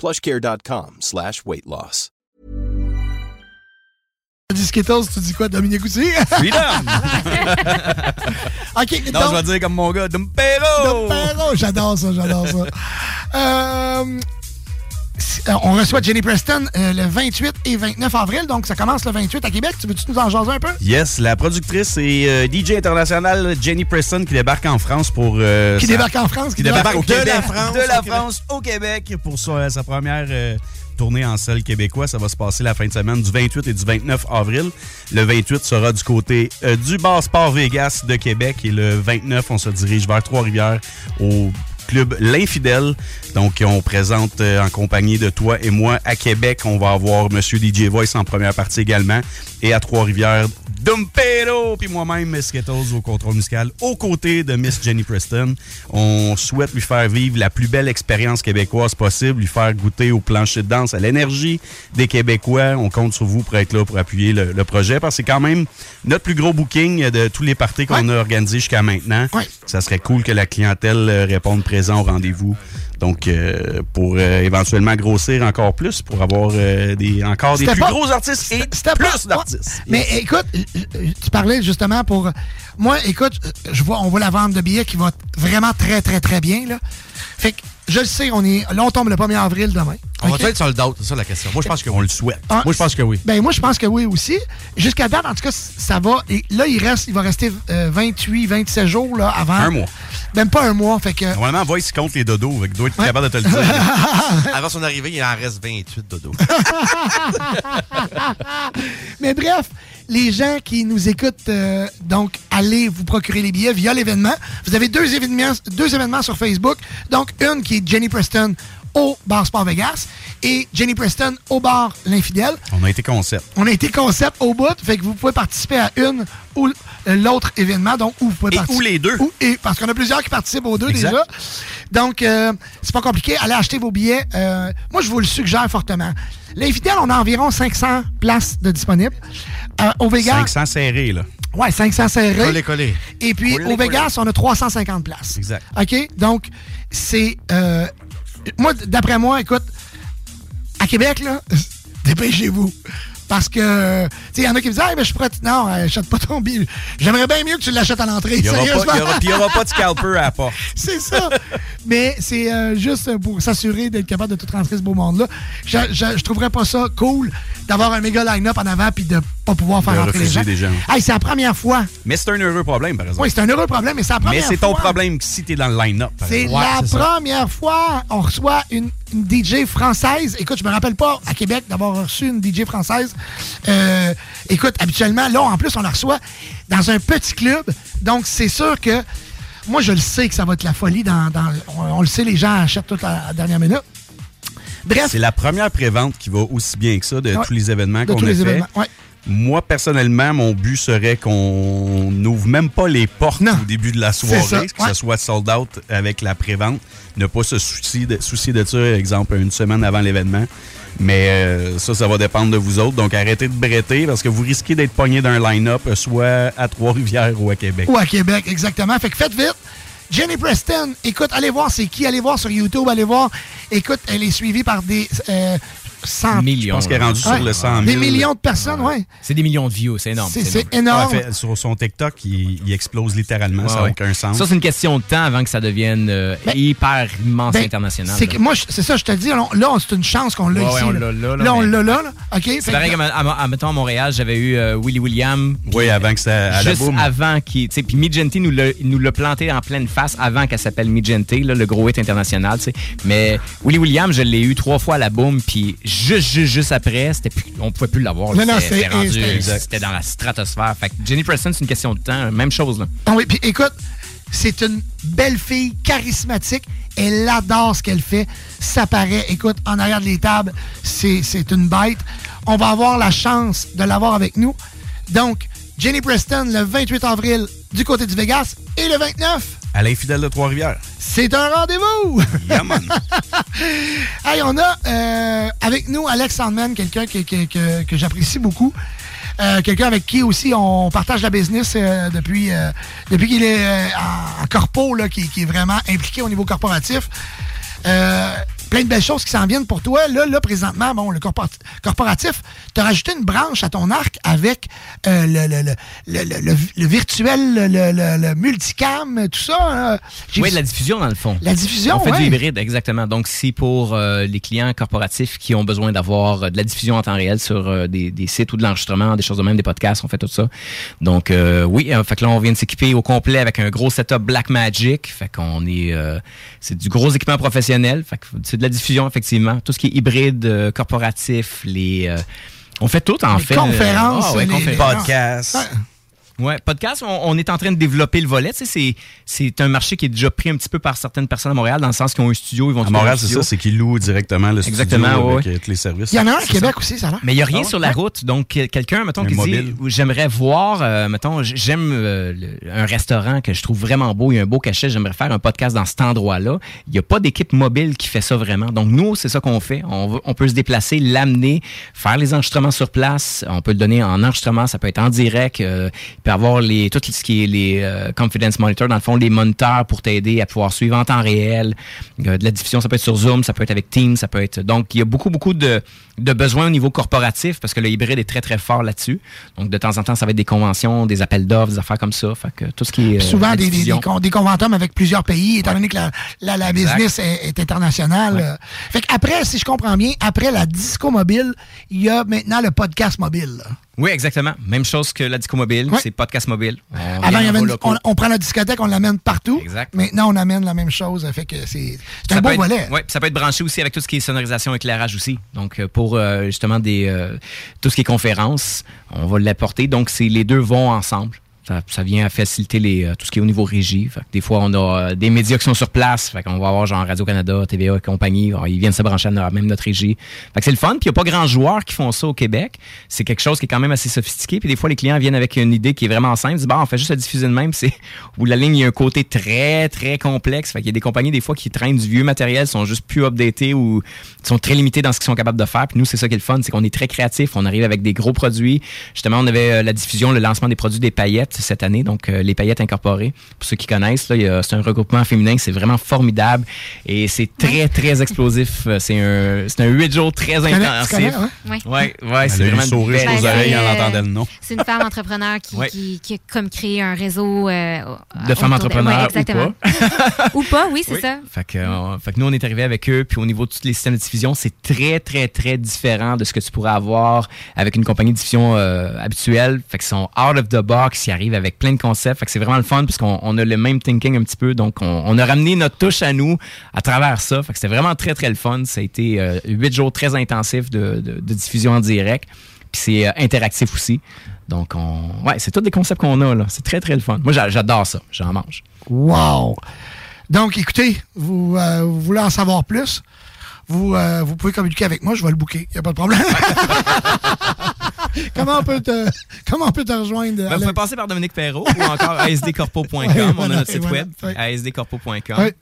plushcare.com slash weight loss. dis Skittles, tu dis quoi, Dominique aussi? Freedom! ok, non, donc- je vais dire comme mon gars, Dumpero! Dumpero, j'adore ça, j'adore ça. Euh, on reçoit Jenny Preston euh, le 28 et 29 avril, donc ça commence le 28 à Québec. Tu veux-tu nous en jaser un peu? Yes, la productrice et euh, DJ internationale Jenny Preston qui débarque en France pour... euh, Qui sa- débarque en France, Qui débarque au de Québec. la France, de la. France au Québec pour sa, sa première euh, tournée en salle québécois. Ça va se passer la fin de semaine du 28 et du 29 avril. Le 28 sera du côté euh, du Bar Sport Vegas de Québec et le 29, on se dirige vers Trois-Rivières au club L'Infidèle. Donc, on présente euh, en compagnie de toi et moi à Québec. On va avoir Monsieur DJ Voice en première partie également. Et à Trois-Rivières, Dumpero, puis moi-même, Skittles au contrôle musical, aux côtés de Miss Jenny Preston. On souhaite lui faire vivre la plus belle expérience québécoise possible, lui faire goûter au plancher de danse, à l'énergie des Québécois. On compte sur vous pour être là pour appuyer le, le projet, parce que c'est quand même notre plus gros booking de tous les parties qu'on a organisés jusqu'à maintenant. Ça serait cool que la clientèle euh, réponde présent au rendez-vous. Donc, euh, pour euh, éventuellement grossir encore plus, pour avoir euh, des, encore des plus pas- gros artistes et plus d'artistes. Mais écoute, tu parlais justement pour. Moi, écoute, je vois, on voit la vente de billets qui va vraiment très, très, très bien. Là. Fait que je le sais, on est. Là, on tombe le 1er avril demain. On OK? va être sold out, c'est ça la question. Moi, je pense que On le souhaite. Ah, Moi, je pense que oui. Ben moi, je pense que oui aussi. Jusqu'à date, en tout cas, ça va. Et là, il reste, il va rester euh, 28, 27 jours là, avant. Un mois. Même pas un mois. Fait que. Normalement, Voice il compte les dodos. fait qu'il doit être capable de te le dire. Avant son arrivée, il en reste 28 dodo. Mais bref, les gens qui nous écoutent, euh, donc, allez vous procurer les billets via l'événement. Vous avez deux événements, deux événements sur Facebook. Donc, une qui est Jenny Preston au bar Sport Vegas et Jenny Preston au bar L'Infidèle. On a été concept. On a été concept au bout, fait que vous pouvez participer à une ou l'autre événement, donc où vous pouvez Et participer. ou les deux. Et, parce qu'on a plusieurs qui participent aux deux Exact. déjà. Donc, euh, c'est pas compliqué. Allez acheter vos billets. Euh, moi, je vous le suggère fortement. L'Infidèle, on a environ 500 places de disponibles. Euh, au Vegas, 500 serrés, là. ouais, 500 serrés. Collé, collé. Et puis, Collé, au Vegas, on a 350 places. Exact. OK? Donc, c'est. Moi, d'après moi, écoute, à Québec, là, dépêchez-vous. Parce que, tu sais, il y en a qui me disent, ah, mais je suis prêt. Non, euh, achète pas ton billet. J'aimerais bien mieux que tu l'achètes à l'entrée. Il n'y aura, pas- Sérieusement. il y aura- puis il y aura pas de scalper à la porte. C'est ça. mais c'est euh, juste pour s'assurer d'être capable de tout rentrer ce beau monde-là. Je, je, je trouverais pas ça cool d'avoir un méga line-up en avant puis de pas pouvoir faire De rentrer les gens. refuser des gens. Hey, c'est la première fois. Mais c'est un heureux problème, par exemple. Oui, c'est un heureux problème, mais c'est la Mais première c'est ton fois. problème si t'es dans le line-up. par C'est exemple. la ça. première fois on reçoit une, une DJ française. Écoute, je me rappelle pas à Québec d'avoir reçu une DJ française. Euh, écoute, habituellement, là, en plus, on la reçoit dans un petit club. Donc, c'est sûr que moi, je le sais que ça va être la folie. Dans, dans- on, on le sait, les gens achètent tout à la dernière minute. Bref, C'est la première prévente qui va aussi bien que ça de Ouais. tous les événements de qu'on tous a les fait. événements. Ouais. Moi, personnellement, mon but serait qu'on n'ouvre même pas les portes Non. au début de la soirée, que ouais. ça soit sold out avec la prévente. Ne pas se soucier de, soucier de ça, exemple, une semaine avant l'événement. Mais euh, ça, ça va dépendre de vous autres. Donc, arrêtez de bretter parce que vous risquez d'être pogné d'un line-up, soit à Trois-Rivières ou à Québec. Ou à Québec, exactement. Fait que faites vite. Jenny Preston, écoute, allez voir c'est qui, allez voir sur YouTube, allez voir. Écoute, elle est suivie par des euh, cent- Je pense qu'elle est rendue Ouais. sur le 100 000. Des millions de personnes, ouais. C'est des millions de views, c'est énorme. C'est- énorme. Ah, fait, sur son TikTok, il, il explose littéralement. ça n'a Ouais, aucun sens. Ça, c'est une question de temps avant que ça devienne euh, hyper immense Ben, international. C'est moi, c'est ça, je te dis, là, c'est une chance qu'on l'a Ouais, ici. ouais, on là. l'a là, là, on l'a là, là. OK? C'est pareil que- comme, à, à- mettons, à Montréal, j'avais eu euh, Willy William. Oui, avant que ça à Juste avant qu'il. Puis Midgenty nous l'a nous l'a planté en pleine face avant qu'elle s'appelle Midgenty, là, le gros hit international. tu sais. Mais Willy William, je l'ai eu trois fois à la boum, puis juste, juste, juste après, c'était plus, on pouvait plus l'avoir. Non, non, C'était- rendu- c'était- dans la stratosphère. Fait que Jenny Preston, c'est une question de temps. Même chose. Là. Ah oui, puis écoute, c'est une belle fille, charismatique. Elle adore ce qu'elle fait. Ça paraît, écoute, en arrière de les tables, c'est c'est une bête. On va avoir la chance de l'avoir avec nous. Donc, Jenny Preston, le 28 avril, du côté du Vegas, et le 29, À l'infidèle de Trois-Rivières. c'est un rendez-vous! Yeah, man. Hey, on a euh, avec nous Alex Sandman, quelqu'un que, que- que- que j'apprécie beaucoup. Euh, quelqu'un avec qui aussi on partage la business euh, depuis, depuis qu'il est en, corpo, là, qui, qui est vraiment impliqué au niveau corporatif. Plein de belles choses qui s'en viennent pour toi. Là, là présentement, bon, le corpora- corporatif, tu as rajouté une branche à ton arc avec euh, le, le, le, le, virtuel, le, le- le- le multicam, tout ça. hein? Oui, vu- la diffusion, dans le fond. La diffusion, On fait ouais. du hybride, exactement. Donc, c'est pour euh, les clients corporatifs qui ont besoin d'avoir euh, de la diffusion en temps réel sur euh, des, des sites ou de l'enregistrement, des choses de même, des podcasts, on fait tout ça. Donc, oui, euh, fait que là, on vient de s'équiper au complet avec un gros setup Blackmagic. Fait qu'on est... c'est du gros équipement professionnel. Fait que c'est de la diffusion, effectivement. Tout ce qui est hybride, corporatif, les... euh, on fait tout, en Les fait. conférences, Ah ouais, les- confé- les- Podcast. Ouais, podcast, on, on est en train de développer le volet. Tu sais, c'est, c'est un marché qui est déjà pris un petit peu par certaines personnes à Montréal, dans le sens qu'ils ont un studio, ils vont À Montréal, c'est ça, c'est qu'ils louent directement le Exactement, studio ouais, avec euh, tous les services. Il y en a un à Québec ça. aussi, ça va? Mais il n'y a rien Ah ouais? sur la route. Donc, quel- quelqu'un, mettons, Un qui mobile. dit J'aimerais voir, euh, mettons, j'aime euh, un restaurant que je trouve vraiment beau, il y a un beau cachet, j'aimerais faire un podcast dans cet endroit-là. Il n'y a pas d'équipe mobile qui fait ça vraiment. Donc, nous, c'est ça qu'on fait. On, veut- on peut se déplacer, l'amener, faire les enregistrements sur place. On peut le donner en enregistrement, ça peut être en direct. euh, il peut avoir les, tout ce qui est les euh, confidence monitor, dans le fond, les moniteurs pour t'aider à pouvoir suivre en temps réel. Euh, de la diffusion, ça peut être sur Zoom, ça peut être avec Teams, ça peut être. Donc, il y a beaucoup, beaucoup de, de besoins au niveau corporatif parce que le hybride est très, très fort là-dessus. Donc, de temps en temps, ça va être des conventions, des appels d'offres, des affaires comme ça. Fait que tout ce qui est. Euh, souvent la des, des, des, con- des conventums avec plusieurs pays, étant donné que la, la, business est, est internationale. euh. Fait qu'après, si je comprends bien, après la disco mobile, il y a maintenant le podcast mobile. Oui, exactement. Même chose que la disco mobile, c'est podcast mobile. On Avant, il y vient avait en une- locaux. on, on prend la discothèque, on l'amène partout. Exact. Maintenant, on amène la même chose. Fait que c'est un être- volet. puis ça peut être branché aussi avec tout ce qui est sonorisation, éclairage aussi. Donc, euh, pour euh, justement des euh, tout ce qui est conférence, on va l'apporter. Donc, c'est les deux vont ensemble. Ça, vient à faciliter les, euh, tout ce qui est au niveau régie. Fait que des fois, on a euh, des médias qui sont sur place. Fait va avoir genre Radio-Canada, TVA et compagnie. Ils viennent se brancher à no- même notre régie. Fait que c'est le fun. Puis il n'y a pas grand joueurs qui font ça au Québec. C'est quelque chose qui est quand même assez sophistiqué. Puis des fois, les clients viennent avec une idée qui est vraiment simple. Ils disent, bah, on fait juste la diffuser de même. C'est où la ligne, il y a un côté très, très complexe. Fait qu'il y a des compagnies, des fois, qui traînent du vieux matériel, sont juste plus updatés ou sont très limités dans ce qu'ils sont capables de faire. Puis nous, c'est ça qui est le fun. C'est qu'on est très créatifs. On arrive avec des gros produits. Justement, on avait euh, la diffusion, le lancement des produits des paillettes. Paillettes cette année, donc euh, les paillettes incorporées. Pour ceux qui connaissent, c'est un regroupement féminin, c'est vraiment formidable et c'est très, très explosif. Euh, C'est un, c'est un 8 jours très connais- tu intensif. connais, ouais? Oui. Ouais, ouais, c'est vraiment une sourire aux oreilles c'est, en entendant le nom. C'est une femme entrepreneur qui, Ouais. qui, qui a comme créé un réseau. euh, de femmes entrepreneurs ouais, ou exactement. pas. Ou pas, oui, c'est Oui. ça. Fait que, fait que nous, on est arrivé avec eux, puis au niveau de tous les systèmes de diffusion, c'est très, très, très différent de ce que tu pourrais avoir avec une compagnie de diffusion euh, habituelle. Fait qu'ils sont out of the box, ils avec plein de concepts. C'est vraiment le fun, puisqu'on on a le même thinking un petit peu. Donc, on, a ramené notre touche à nous à travers ça. C'était vraiment très, très le fun. Ça a été euh, huit jours très intensifs de, diffusion en direct. Puis c'est euh, interactif aussi. Donc, on, ouais, c'est tous des concepts qu'on a, là. C'est très, très le fun. Moi, j'a- j'adore ça. J'en mange. Wow! Donc, écoutez, vous, euh, vous voulez en savoir plus? Vous, euh, vous pouvez communiquer avec moi, je vais le booker, il n'y a pas de problème. comment, on peut te, comment on peut te rejoindre? Ben, vous pouvez passer par Dominique Perrault ou encore asdcorpo.com. Ouais, on voilà, a notre site voilà, web, ouais. asdcorpo.com. Ouais.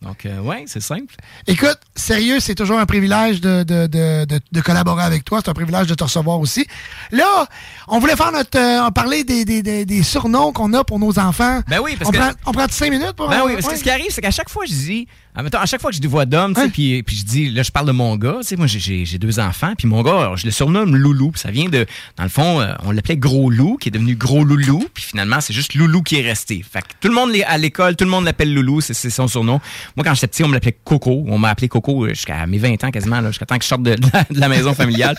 Donc, euh, ouais, c'est simple. Écoute, sérieux, c'est toujours un privilège de, de, de, de, de collaborer avec toi. C'est un privilège de te recevoir aussi. Là, on voulait faire notre. euh, parler des, des, des, des surnoms qu'on a pour nos enfants. Ben oui, parce on que- Prend, on prend cinq minutes pour. Ben oui, parce ouais? que ce qui arrive, c'est qu'à chaque fois, je dis, admettons, à chaque fois que je dis voix d'homme, tu sais, puis, puis je dis, là, je parle de mon gars, tu sais, moi, j'ai- deux enfants, puis mon gars, alors, je le surnomme Loulou, puis ça vient de, dans le fond, euh, on l'appelait Gros Loup, qui est devenu Gros Loulou, puis finalement, c'est juste Loulou qui est resté. Fait que tout le monde à l'école, tout le monde l'appelle Loulou, c'est son surnom. Moi, quand j'étais petit, on me l'appelait Coco, on m'a appelé Coco euh, jusqu'à mes 20 ans quasiment, là, jusqu'à temps que je sorte de, de la, de la maison familiale.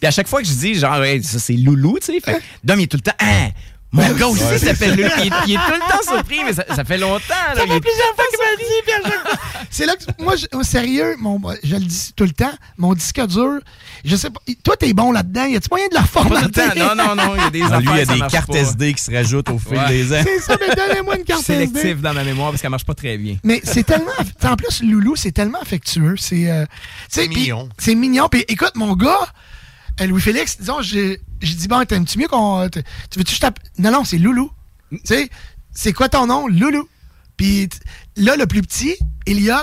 Puis à chaque fois que je dis, genre, Ouais, ça c'est Loulou, tu sais, fait que Dom, il est tout le temps, Hein, mon gars aussi Ouais. s'appelle Loulou. Il, est- il est tout le temps surpris, mais ça, ça fait longtemps. là. Ça fait plusieurs fois qu'il le dit, puis à chaque fois- C'est là que, moi, je- au sérieux, mon, je le dis tout le temps, mon disque dur, je sais pas, toi, t'es bon là-dedans, y a-tu moyen de reformater? le temps. Non, non, non, il y a des Ah, affaires lui, il y a des cartes pas. SD qui se rajoutent au fil Ouais. des ans. C'est ça, mais donnez-moi une Je suis carte SD. sélectif dans ma mémoire parce qu'elle marche pas très bien. Mais c'est tellement. En plus, Loulou, c'est tellement affectueux. C'est euh, puis- mignon. C'est mignon. Puis écoute, mon gars, Louis-Félix, disons, j'ai j'ai dit, bon, t'aimes-tu mieux qu'on. Tu veux-tu que je tape? Non, non, c'est Loulou. Tu sais, c'est quoi ton nom? Loulou. Puis là, le plus petit, Elliot,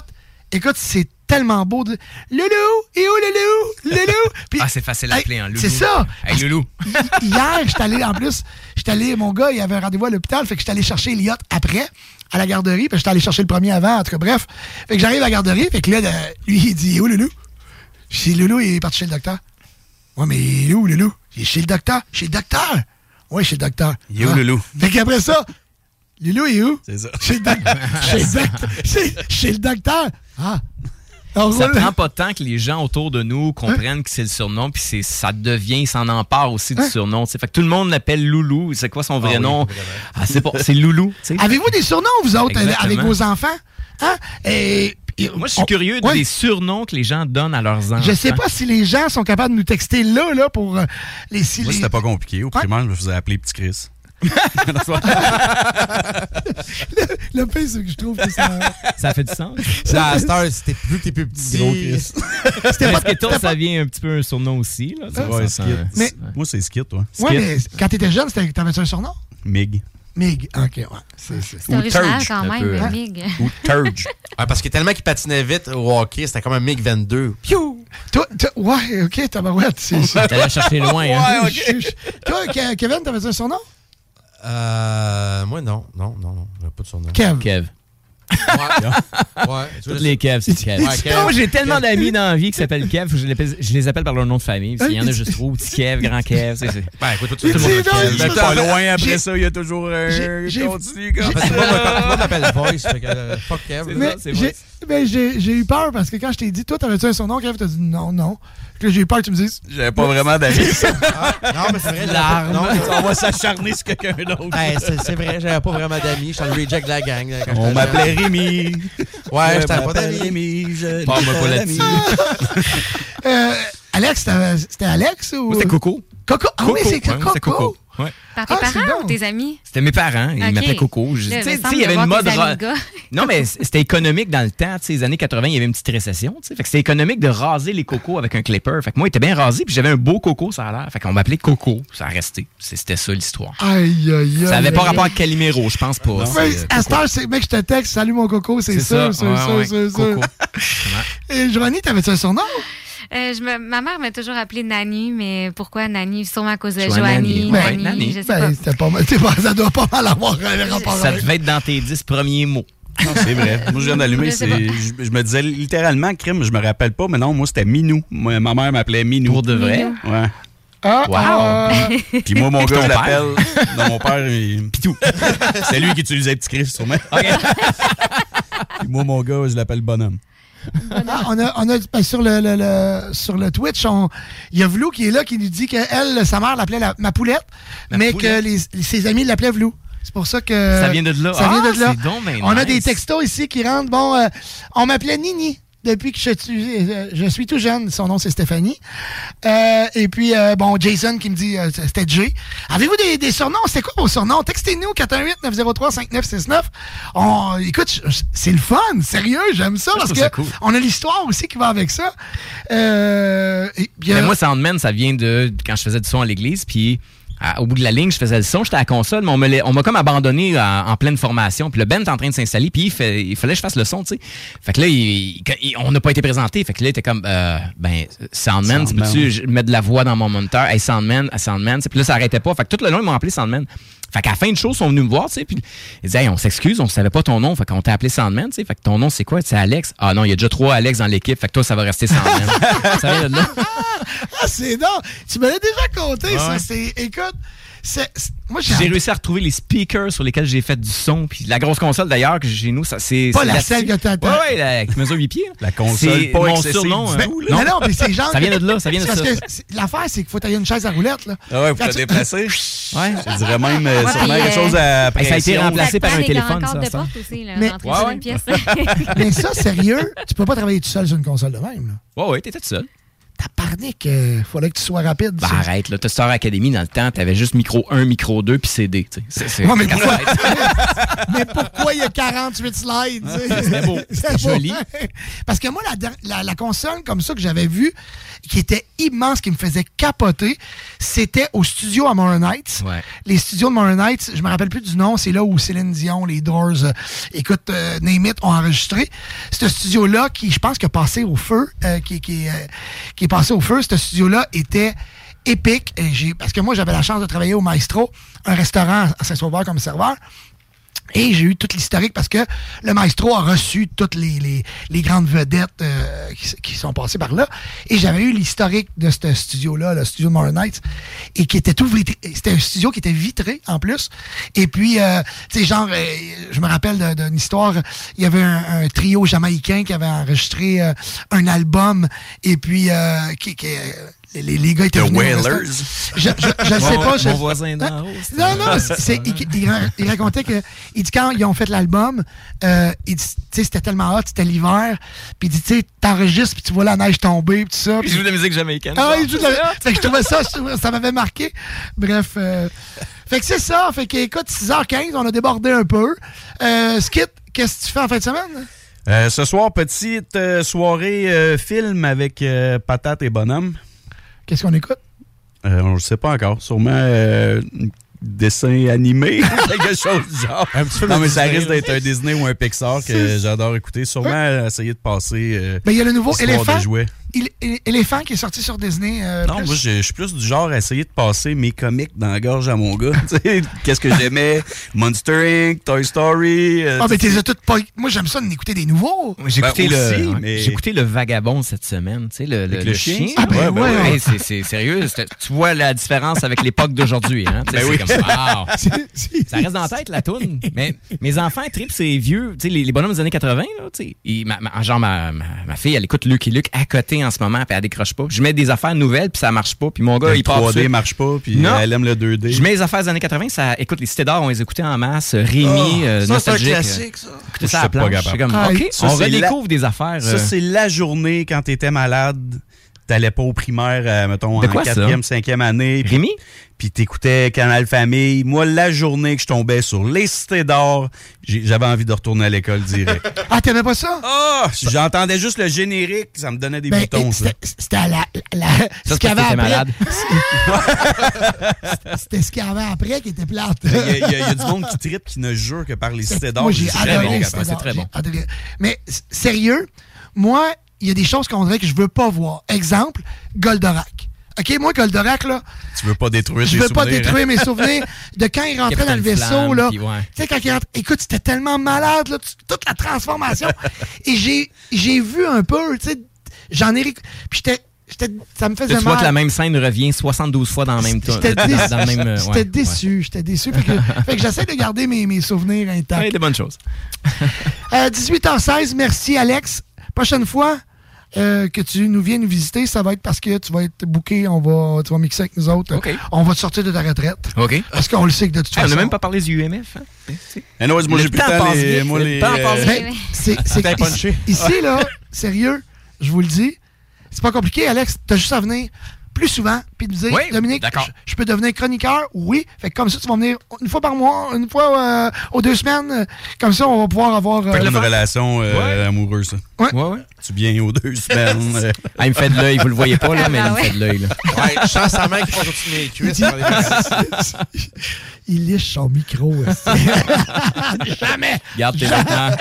écoute, c'est tellement beau de. Loulou! Et où, Loulou? Loulou! Ah, c'est facile à appeler, hein, Loulou. C'est ça. Hey, Loulou. Hi- Hier, j'étais allé, en plus, j'étais allé, mon gars, il avait un rendez-vous à l'hôpital, fait que j'étais allé chercher Elliot après, à la garderie, puis j'étais allé chercher le premier avant, en tout cas, bref. Fait que j'arrive à la garderie, fait que là, lui, il dit, où Loulou? Je dis, Loulou, il est parti chez le docteur. Ouais, mais il est où, Loulou? Il est chez le docteur? Chez le docteur? Ouais, chez le docteur. Il est où, Ah. Loulou? Fait qu'après ça, Loulou, il est où? C'est ça. Chez le, doc- chez le doc- chez- chez le docteur? Ah. On Ça prend pas de temps que les gens autour de nous comprennent que c'est le surnom, puis c'est ça devient, il s'en empare aussi du surnom. tu sais. Fait que tout le monde l'appelle Loulou. C'est quoi son vrai oui, nom? Ah, c'est pas, c'est Loulou. Avez-vous des surnoms, vous autres, euh, Exactement. avec vos enfants? Hein? Et, et- Moi, je suis on- curieux Ouais. des surnoms que les gens donnent à leurs enfants. Je sais pas si les gens sont capables de nous texter là, là, pour euh, les si Moi, les- c'était pas compliqué. Au primaire, je me faisais appeler Petit Chris. Le pire, c'est que je trouve que ça. Ça fait du sens. Ça, à cette heure, c'était plus que t'es plus petit. Gros Chris. C'était pas. Ça vient un petit peu un surnom aussi. Là, Ouais, ça, Skit. ça- Mais- Moi, c'est Skit, toi. Ouais, Skit. mais quand t'étais jeune, t'avais un surnom? Mig. Mig. Ok, ouais. C'est, c'est- C'est original quand un même, peu, hein. Mig. Ou Turge. Ouais, parce que tellement qu'il patinait vite au hockey, c'était comme un MiG-22. Piou! Toi, toi- ouais, ok, tabarouette. C'est, c'est- T'allais chercher loin. hein. Toi, Ke- Kevin, t'avais un surnom? Euh, moi, non. Non, non, non. J'avais pas de surnom. Kev. Kev. Ouais. ouais. Toutes le- les Kev, c'est du Kev. Ouais, Kev. Moi, j'ai tellement d'amis dans la vie qui s'appellent Kev, faut que je les, appelle- je les appelle par leur nom de famille. Qu'il y en a juste trop. Petit Kev, grand Kev. c'est- c'est- Ben, écoute, tout le monde Ben, je- pas loin après ça, il y a toujours un j'ai- j'ai- continu comme Parce que ça. moi, m'appelle Voice. Fait que, euh, fuck Kev. Mais ça, c'est j'ai, vrai. ben, j'ai, j'ai eu peur parce que quand je t'ai dit, toi, t'avais-tu un surnom, Kev? T'as dit non, non. J'ai eu peur que tu me dises. J'avais pas vraiment d'amis. Ah, non, mais c'est vrai. L'arme. Non, On va s'acharner sur quelqu'un d'autre. Hey, c'est c'est vrai, j'avais pas vraiment d'amis. J'étais le reject de la gang. là, quand On m'appelait. Rémi. Ouais, j'étais je pas d'amis. Rémi. je Parle-moi pas d'amis. là-dessus. Euh, Alex, c'était Alex ou? C'était Coco. Coco. Ah oui, c'est Ouais, Coco. Ouais. Par tes Ah, c'est parents bon. ou tes amis? C'était mes parents. Ils Ok. m'appelaient Coco. Tu sais, il y avait une mode. tes. Non, mais c'était économique dans le temps. Tu sais, les années 80, il y avait une petite récession. tu sais. Fait que c'était économique de raser les cocos avec un clipper. Fait que moi, il était bien rasé. Puis j'avais un beau coco, ça a l'air. Fait qu'on m'appelait Coco. Ça a resté. C'était ça l'histoire. Aïe, aïe, aïe. Ça avait pas aïe. rapport avec Calimero, je pense pas. À cette heure, c'est mec, je te texte, salut mon coco, c'est ça, c'est ouais, c'est sûr. Coco. Et Joanie, t'avais un surnom? Euh, je me- ma mère m'a toujours appelée Nani, mais pourquoi Nani? Sûrement à cause de Joanie, Joanie. ouais, Nani, Nani. je sais Ben, pas. ça doit pas mal avoir un rapport Ça devait être dans tes 10 premiers mots. Non, c'est vrai. Moi, je viens d'allumer. Je. Je, je me disais littéralement, crime, je me rappelle pas, mais non, moi, c'était Minou. Moi, ma mère m'appelait Minou. Pour de vrai? Minou. Ouais. Ah, Wow. ah. Puis moi, mon gars, je l'appelle. Non, mon père, il... Pitou. C'est lui qui utilisait Petit Chris, sûrement. Puis moi, mon gars, je l'appelle Bonhomme. Ah, on a, on a ben, sur, le, le- le- sur le Twitch, on- il y a Vlou qui est là qui nous dit qu'elle, sa mère l'appelait la- ma poulette, Ma mais poulette? que les- ses amis l'appelaient Vlou. C'est pour ça que. Ça vient de là. Ça vient Ah, de là. c'est donc ben on a des textos ici qui rentrent. Bon, euh, on m'appelait Nini depuis que je, suis- euh, je suis tout jeune. Son nom, c'est Stéphanie. Euh, et puis, euh, bon, Jason qui me dit, euh, c'était Jay. Avez-vous des, des surnoms? C'était quoi vos surnoms? Textez-nous 418-903-5969. On, écoute, c'est le fun. Sérieux, j'aime ça Je parce que cool. on a l'histoire aussi qui va avec ça. Et Mais moi, Soundman, ça vient de quand je faisais du son à l'église, puis à- au bout de la ligne, je faisais le son, j'étais à la console, mais on m'a comme abandonné en, en pleine formation. Puis le Ben est en train de s'installer, puis il, fait- il fallait que je fasse le son, tu sais. Fait que là, il- il- on n'a pas été présenté. Fait que là, il était comme, euh, ben, Soundman, Soundman. peux-tu je- mettre de la voix dans mon moniteur? Hey, Soundman, Soundman. tu. Puis là, ça arrêtait pas. Fait que tout le long, ils m'ont appelé Soundman. Fait qu'à la fin de show, ils sont venus me voir, tu sais, puis ils disaient, hey, on s'excuse, on savait pas ton nom, fait qu'on t'a appelé Soundman, tu sais, fait que ton nom, c'est quoi? C'est Alex? Ah non, il y a déjà trois Alex dans l'équipe, fait que toi, ça va rester Soundman. ça vient de là. ah, c'est non. Tu me l'as déjà compté, ça. C'est, écoute, J'ai j'ai réussi à retrouver les speakers sur lesquels j'ai fait du son. Puis la grosse console d'ailleurs que j'ai chez nous, ça, c'est. Pas c'est la celle que t'as- Ouais, ouais, la, qui mesure 8 pieds. La console, C'est pas mon excessive surnom. du hein. tout, là. Non, non, mais c'est genre. Ça vient de là, ça vient de ça. parce que c'est- l'affaire, c'est qu'il faut tailler une chaise à roulette, là. Ah ouais, pour te déplacer. Ouais. Je dirais même euh, Ouais, sûrement puis, quelque euh, chose à ça a été remplacé par un téléphone, ça, de porte aussi, là, Mais- rentrer Ouais, dans ouais. une pièce. Mais ça, sérieux, tu peux pas travailler tout seul sur une console de même, là. Ouais, ouais, t'étais tout seul. T'as parlé qu'il fallait que tu sois rapide. Ça. arrête, là. T'as Star Academy dans le temps, t'avais juste micro 1, micro 2, puis CD. C'est- c'est- Ouais, mais pourquoi, mais pourquoi il y a 48 slides? C'était beau. C'était joli. Parce que moi, la, la- la console comme ça que j'avais vue, qui était immense, qui me faisait capoter, c'était au studio à Moron Heights. Ouais. Les studios de Moron Heights, je me rappelle plus du nom, c'est là où Céline Dion, les Doors, euh, écoute, euh, Name It, ont enregistré. Ce studio-là, qui je pense qui a passé au feu, euh, qui, qui, euh, qui est passé au feu, ce studio-là était épique. Parce que moi, j'avais la chance de travailler au Maestro, un restaurant à Saint-Sauveur comme serveur. Et j'ai eu toute l'historique parce que le maestro a reçu toutes les, les, les grandes vedettes euh, qui, qui sont passées par là. Et j'avais eu l'historique de ce studio-là, le studio de Modern Nights, et qui était tout. C'était un studio qui était vitré en plus. Et puis, euh, tu sais, genre, euh, je me rappelle d'une histoire, il y avait un, un trio jamaïcain qui avait enregistré euh, un album, et puis, euh, qui, qui, les, les- gars étaient The Whalers. Je, je, je sais pas. je- mon voisin d'en haut, Non, non, c'est- c'est- il, il ra- il racontait que, il dit quand ils ont fait l'album, euh, il dit, tu sais, c'était tellement hot, c'était l'hiver, puis il dit, tu sais, t'enregistres, puis tu vois la neige tomber, puis tout ça. Puis je joue de la musique jamaïcaine. Ah, il joue de la- Fait que je trouvais ça, ça m'avait marqué. Bref. euh, fait que c'est ça. Fait que, écoute, 6h15, on a débordé un peu. Euh, Skit, qu'est-ce que tu fais en fin de semaine? Euh, ce soir, petite euh, soirée euh, film avec euh, Patate et Bonhomme. Qu'est-ce qu'on écoute? Euh, on ne sait pas encore. Sûrement euh, un dessin animé, quelque chose du genre. Un petit peu non, mais ça risque d'être un Disney ou un Pixar que j'adore écouter. Sûrement essayer de passer euh, Ben, il y a le nouveau éléphant. Il- il- éléphant qui est sorti sur Disney. euh, Non, Plus? moi, je suis plus du genre à essayer de passer mes comics dans la gorge à mon gars. Tu sais, Qu'est-ce que j'aimais? Monster Inc., Toy Story. euh, Ah, mais t'es toutes pas. Moi, j'aime ça d'écouter des nouveaux. J'ai Ben, écouté, aussi, le, mais- j'ai écouté le Vagabond cette semaine, tu sais, le, le chien? Ah, ben ouais, ouais. Hey, c'est- c'est sérieux. c'est- Tu vois la différence avec l'époque d'aujourd'hui. Hein? Ben c'est oui. comme, wow. C'est- c'est- Ça reste dans la tête, la toune. Mais mes enfants tripent ces vieux, tu sais, les, les bonhommes des années 80, là, tu sais. Ils- ma- ma- genre, ma, ma, ma fille, elle écoute Luke et Luke à côté en ce moment, puis elle décroche pas. Je mets des affaires nouvelles, puis ça marche pas. Puis mon gars, Le il part 3D dessus. marche pas, puis Non. elle aime le 2D. Je mets les affaires des années 80, ça, écoute, les cités d'or, on les écoutait en masse. Rémi, Oh, euh, Ça, c'est un classique, ça. Écoutez ça à suis la pas planche. comme, Ah, OK, ça, on redécouvre des affaires. Ça, euh, c'est la journée quand t'étais malade. T'allais pas au primaire, euh, mettons, De en quoi, ça? quatrième, cinquième année. puis- Rémi? Puis t'écoutais Canal Famille. Moi, la journée que je tombais sur les cités d'or, j'avais envie de retourner à l'école direct. Ah, t'aimais pas ça? Ah! J'entendais juste le générique, ça me donnait des Ben, boutons, ça. c'était la. la- Ça, ce qu'il y avait après. malade. C'était ce qu'il y avait après qui était plate. Il y, a- y y du monde qui tripe qui ne jure que par les cités d'or. Moi, j'ai C'est très adoré bon, c'est très bon. adoré. Mais sérieux, moi, il y a des choses qu'on dirait que je veux pas voir. Exemple, Goldorak. OK, moi, Goldorak, là, Tu veux pas détruire je veux pas souvenirs, détruire hein? mes souvenirs de quand il rentrait dans le vaisseau, Flamme, là. ouais. Tu sais, quand il rentre, écoute, c'était tellement malade, là, toute la transformation. Et j'ai, j'ai vu un peu, tu sais, j'en ai... Puis j'étais, j'étais, ça me faisait Là, tu vois mal. que la même scène revient 72 fois dans le même temps. J'étais déçu. euh, J'étais ouais, déçu. J'étais déçu. Fait que, que j'essaie de garder mes, mes souvenirs intacts. Ouais, des bonnes choses. Euh, 18h16, merci Alex. Prochaine fois euh, que tu nous viens nous visiter, ça va être parce que tu vas être booké, on va, tu vas mixer avec nous autres. On va te sortir de ta retraite. OK. Parce qu'on le sait que de toute Hey, on façon. n'a même pas parlé du UMF. Hein? Anyways, moi, Le j'ai plus le moi, le les, euh. Ben, c'est, ici, là, sérieux, je vous le dis, c'est pas compliqué, Alex. T'as juste à venir plus souvent, puis de dire, Oui, Dominique, je, je peux devenir chroniqueur? Oui. Fait que comme ça, tu vas venir une fois par mois, une fois euh, aux deux semaines. euh, Comme ça, on va pouvoir avoir... Euh, une relation euh, amoureuse. Ouais. Ouais, ouais. Tu viens aux deux semaines. euh, Ah, il me fait de l'œil, vous le voyez pas, là, mais il me fait de l'œil. là. Ouais, je sens sa main qui passe au-dessus de mes cuisses. dans les- Il liche son micro. Jamais. Garde tes vêtements.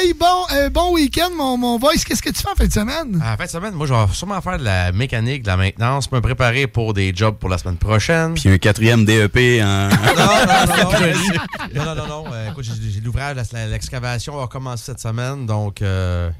Ah, hey, bon, euh, bon week-end, mon, mon voice. Qu'est-ce que tu fais en fin de semaine? En fin de semaine, moi, je vais sûrement faire de la mécanique, de la maintenance, me préparer pour des jobs pour la semaine prochaine. Puis un quatrième DEP en. Non, non, non, non, non, non, non, non. Euh, écoute, j'ai l'ouvrage, l'excavation va commencer cette semaine, donc euh,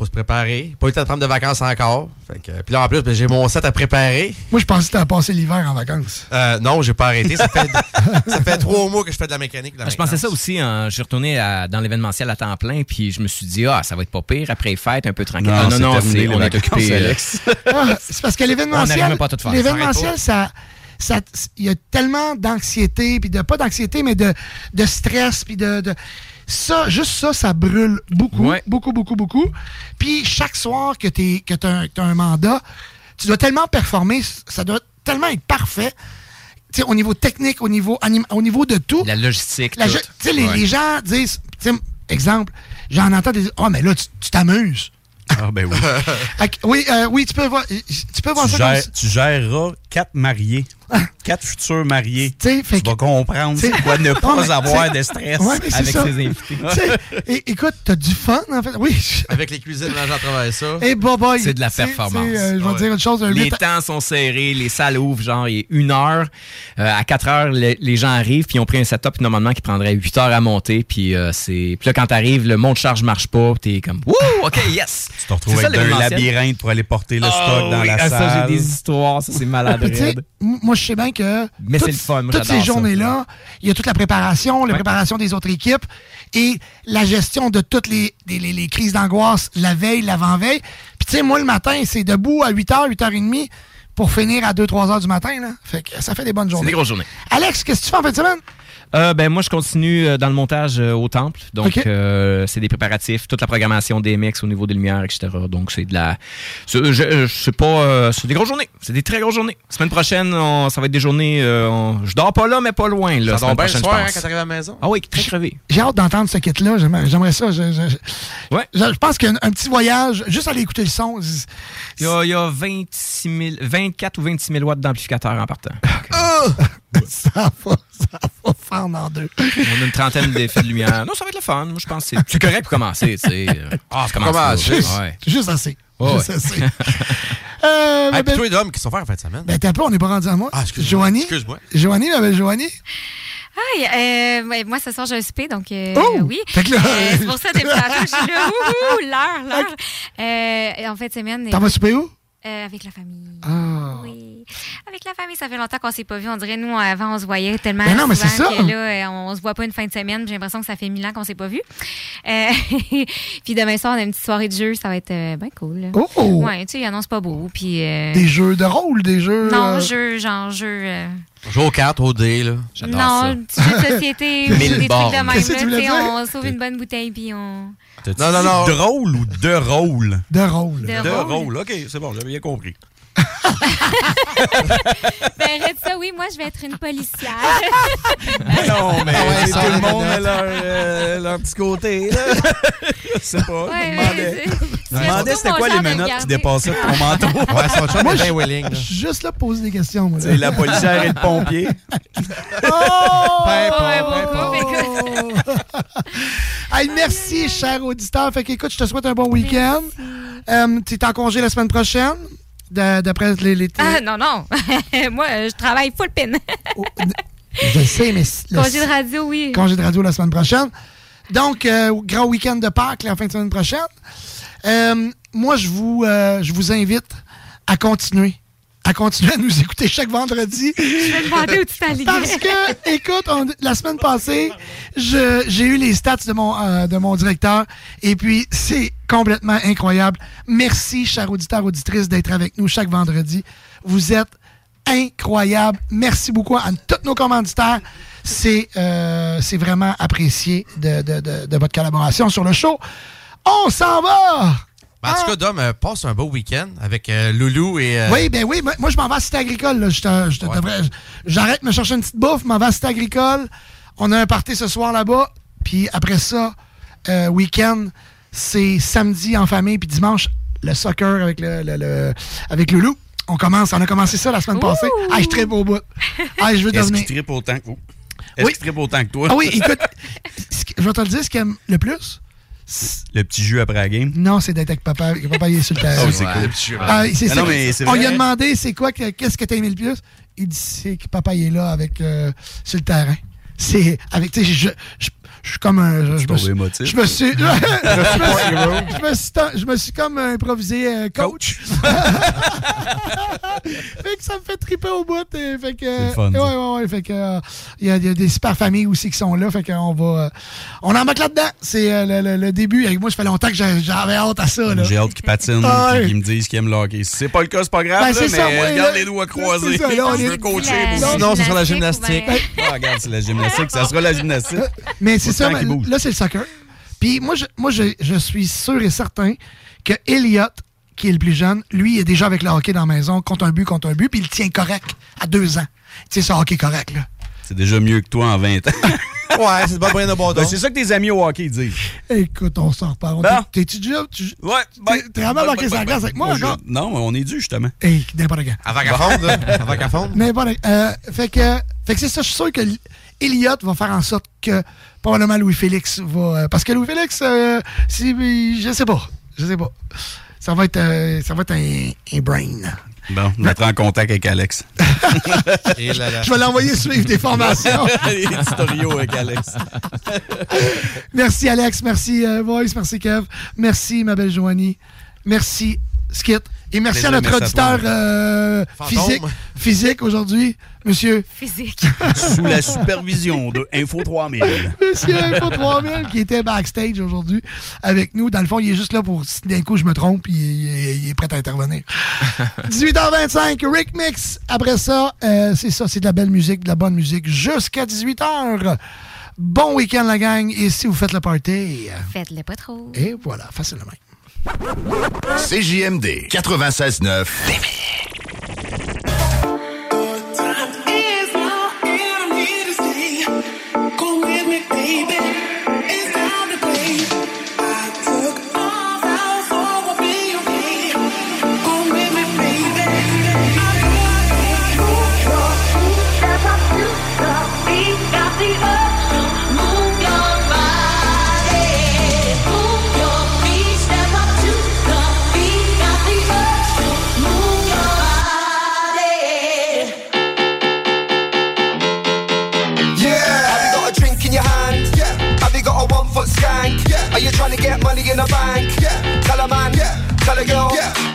faut se préparer. Pas eu le temps de prendre de vacances encore. Fait que, puis là, en plus, ben, j'ai mon set à préparer. Moi, je pensais que tu passé l'hiver en vacances. Euh, non, j'ai pas arrêté. Ça fait, ça fait trois mois que je fais de la mécanique. de la Ah, Je pensais ça aussi. hein. je suis retourné à- dans l'événementiel à temps plein, puis je me suis dit, ah, ça va être pas pire. Après les fêtes, un peu tranquille. Non, Ah, non, c'est non, terminé, on est occupé. Alex. Ah, c'est parce que l'événementiel, même pas à tout faire. l'événementiel, ça, ça, il y a tellement d'anxiété, puis de pas d'anxiété, mais de, de stress, puis de, de- ça, juste ça, ça brûle beaucoup, Ouais. beaucoup, beaucoup, beaucoup. Puis chaque soir que tu que t'as un, mandat, tu dois tellement performer, ça doit tellement être parfait. Tu sais, au niveau technique, au niveau, anim- au niveau de tout. La logistique, La tout. les, les gens disent, exemple, j'en entends des, oh, mais là, tu t'amuses. Ah, ben oui. Euh, oui, tu peux voir, tu peux voir tu, ça gères- tu géreras quatre mariés. Quatre futurs mariés. Tu sais, fait Tu vas comprendre c'est quoi ne pas avoir de stress Ouais, avec ça. ses invités. Écoute, t'as du fun, en fait. Oui. Avec les cuisines, là, j'en travaille ça. Et bye. C'est de la performance. euh, je vais Ouais. dire une chose. Un Les temps sont serrés, les salles ouvrent, genre, il est une heure. Euh, à 4 heures, le- les gens arrivent, puis ils ont pris un setup normalement qui prendrait 8 heures à monter. Puis euh, c'est. Puis là, quand t'arrives, le monte-charge marche pas, puis t'es comme, wouh, OK, yes! Tu te retrouves avec un labyrinthe pour aller porter le Oh, stock dans oui, la ah, salle. Ça, j'ai des histoires, ça, c'est malade. Puis, tu sais, raide. m- moi, je sais bien que Mais toutes- le fun, toutes ces journées-là, il y a toute la préparation, la Ouais. préparation des autres équipes et la gestion de toutes les, les, les- les crises d'angoisse la veille, l'avant-veille. Puis, tu sais, moi, le matin, c'est debout à 8h, 8h30 pour finir à 2-3 h du matin. Là. Fait que ça fait des bonnes C'est journées. des grosses journées. Alex, qu'est-ce que tu fais en fin de semaine? Euh, ben moi je continue euh, dans le montage euh, au temple donc euh, c'est des préparatifs toute la programmation des mix au niveau des lumières etc donc c'est de la c'est je- euh, c'est pas euh, c'est des grosses journées c'est des très grosses journées semaine prochaine on- ça va être des journées euh, on- je dors pas là mais pas loin là Ça semaine tombe bien le soir je hein, quand t'arrives à la maison. ah oui très crevé J'ai hâte d'entendre ce kit-là. J'aimerais j'aimerais ça. Je, je- Ouais. je- je pense qu'un un petit voyage, juste aller écouter le son. c'est- il y a, il y a 26 000 24 ou 26 000 watts d'amplificateur en partant ça va, ça va fendre en deux. on a une trentaine d'effets de lumière non ça va être le fun moi je pense que c'est- c'est correct pour commencer tu sais ah pour commencer. ouais. Juste assez. Juste ouais. assez. euh, Hey, ben, toi, les hommes, qui sont faire en fin de semaine? ben, t'as pas, on n'est pas rendu à moi. Ah, excuse-moi. Joanie? Excuse-moi. Joanie, ma belle Joanie? Aïe, euh, ouais, moi, ce soir, j'ai un souper, donc euh, Oh! oui. Fait que là- Euh, c'est pour ça, depuis tantôt, je suis là, ouhou, l'heure, l'heure. Euh, en fait, semaine. T'en vas souper où? Euh, avec la famille. Ah. Oui. Avec la famille, ça fait longtemps qu'on s'est pas vu. On dirait, nous, avant, on se voyait tellement Ben non, mais souvent c'est ça. que là, euh, on se voit pas une fin de semaine. J'ai l'impression que ça fait mille ans qu'on s'est pas vu. Euh, puis demain soir, on a une petite soirée de jeu. Ça va être euh, bien cool. là. Oh! Ouais, tu sais, il annonce pas beau. Puis. euh, Des jeux de rôle, des jeux. Non, euh, jeu, genre jeu. euh, Joue aux cartes, au dé, là. J'adore non, ça. un petit jeu de société des trucs de même. Là, on sauve une bonne bouteille puis on. T'as-tu Non, non, non. Drôle ou de rôle? De rôle. De De rôle. rôle. OK, c'est bon, j'avais bien compris. Ben, arrête ça, oui, moi, je vais être une policière. non, mais Ah ouais, tout le monde a leur, euh, leur petit côté. Là. Je sais pas. Ouais, je me demandais, c'était quoi les menottes qui dépassaient de ton manteau? Ouais, son chum Moi, bien je- willing. là. Je suis juste là pour poser des questions, moi. C'est la policière et le pompier. Oh! Ben, ben, écoute, Hey, merci, cher auditeur. Fait qu'écoute, je te souhaite un bon week-end. Euh, tu es en congé la semaine prochaine? D'après les. les- Ah, non, non. Moi, je travaille full pin. Je sais, mais. le- Congé de radio, oui. Congé de radio la semaine prochaine. Donc, euh, grand week-end de Pâques la fin de semaine prochaine. Euh, moi, je vous, euh, je vous invite à continuer. À continuer à nous écouter chaque vendredi. Je vais demander où tu. Parce que, écoute, on- la semaine passée, j'ai eu les stats de mon, de mon directeur et puis c'est complètement incroyable. Merci, chers auditeurs, auditrices, d'être avec nous chaque vendredi. Vous êtes incroyables. Merci beaucoup à tous nos commanditaires. C'est euh, c'est vraiment apprécié de, de- de- de votre collaboration sur le show. On s'en va! Ben, en tout cas, Dom, euh, passe un beau week-end avec euh, Loulou et. euh, Oui, ben oui, moi, je m'en vais à Cité Agricole. J'arrête de me chercher une petite bouffe, je m'en vais à Cité Agricole. On a un party ce soir là-bas. Puis après ça, week-end, c'est samedi en famille. Puis dimanche, le soccer avec, le, le- le- avec Loulou. On commence, on a commencé ça la semaine passée. Ah, je tripe au bout. Ah, je veux Est-ce devenir. qu'il tripe autant que vous? Est-ce Oui. qu'il tripe autant que toi? Ah oui, écoute, je vais te le dire, ce qu'il aime le plus, Le petit jus après la game? non, c'est d'être avec papa. Papa, il est sur le terrain. Oh, c'est cool. Le petit jus. Ah, c'est Ah ça. non, mais c'est On lui a demandé c'est quoi, que- qu'est-ce que t'as aimé le plus? Il dit c'est que papa il est là avec euh, sur le terrain. C'est avec, tu sais, je, je, je suis comme un. Je, je me suis, émotif? je me suis. je, me suis, je me suis ten- je me suis comme improvisé euh, coach. fait que ça me fait triper au bout. et fait que, fun, ouais, ouais, ouais, fait que, euh, il y, a- il y a des super familles aussi qui sont là. Fait qu'on va. euh, on embarque là-dedans. C'est euh, le, le- le début. Avec moi, ça fait longtemps que j'a- j'avais hâte à ça. J'ai hâte qu'ils patinent et ouais. qu'ils me disent qu'ils aiment le hockey. Si c'est pas le cas, c'est pas grave, Ben, là, mais ça, moi, regarde là, les doigts croisés. ça, là, on Je est- veux coacher. La- moi. Sinon, ce sera la gymnastique ben- Ah, regarde, c'est la gymnastique. Ça sera la gymnastique. Mais c'est ça, Autant qu'il mais là, c'est le soccer. Puis moi, je, moi je, je suis sûr et certain que Elliott, qui est le plus jeune, lui, il est déjà avec le hockey dans la maison, contre un but, contre un but, puis il tient correct à deux ans. Tu sais, ce hockey correct, là. C'est déjà mieux que toi en 20 ans. Ouais, c'est pas moyen de bon Ben, c'est ça que tes amis au hockey disent. Écoute, on s'en reparle. Bon. T'es-tu déjà... tu- Ouais, T'es- T'es vraiment marqué sur la glace avec moi, je- encore? Non, mais on est dû, justement. Hey, n'importe quand. Avant qu'elle fonde, là. Avant qu'elle fonde. N'importe euh, fait que, fait que c'est ça, je suis sûr que Elliott va faire en sorte que probablement Louis-Félix va... euh, parce que Louis-Félix, euh, si- je sais pas. Je sais pas. Ça va être, euh, ça va être un, un brain. Bon, je vais être en contact avec Alex. Et là, là. Je vais l'envoyer suivre des formations. Les tutoriaux avec Alex. merci Alex, merci euh, Voice, merci Kev, merci ma belle Joanie, merci Skit. Et merci Plaisir, à notre merci auditeur euh, physique, physique aujourd'hui, monsieur. Physique. Sous la supervision de Info 3000. Monsieur Info 3000 qui était backstage aujourd'hui avec nous. Dans le fond, il est juste là pour si d'un coup je me trompe, il, il- il est prêt à intervenir. 18h25, Rick Mix. Après ça, euh, c'est ça, c'est de la belle musique, de la bonne musique jusqu'à 18h. Bon week-end la gang et si vous faites le party, Faites-le pas trop. et voilà, facilement. CJMD 96.9. money in the bank? Yeah. Tell a man. Yeah. Tell a girl. Yeah.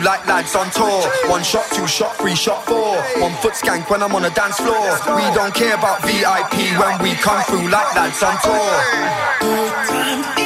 like lads on tour. One shot, two shot, three shot, four. One foot skank when I'm on a dance floor. We don't care about VIP when we come through like lads on tour.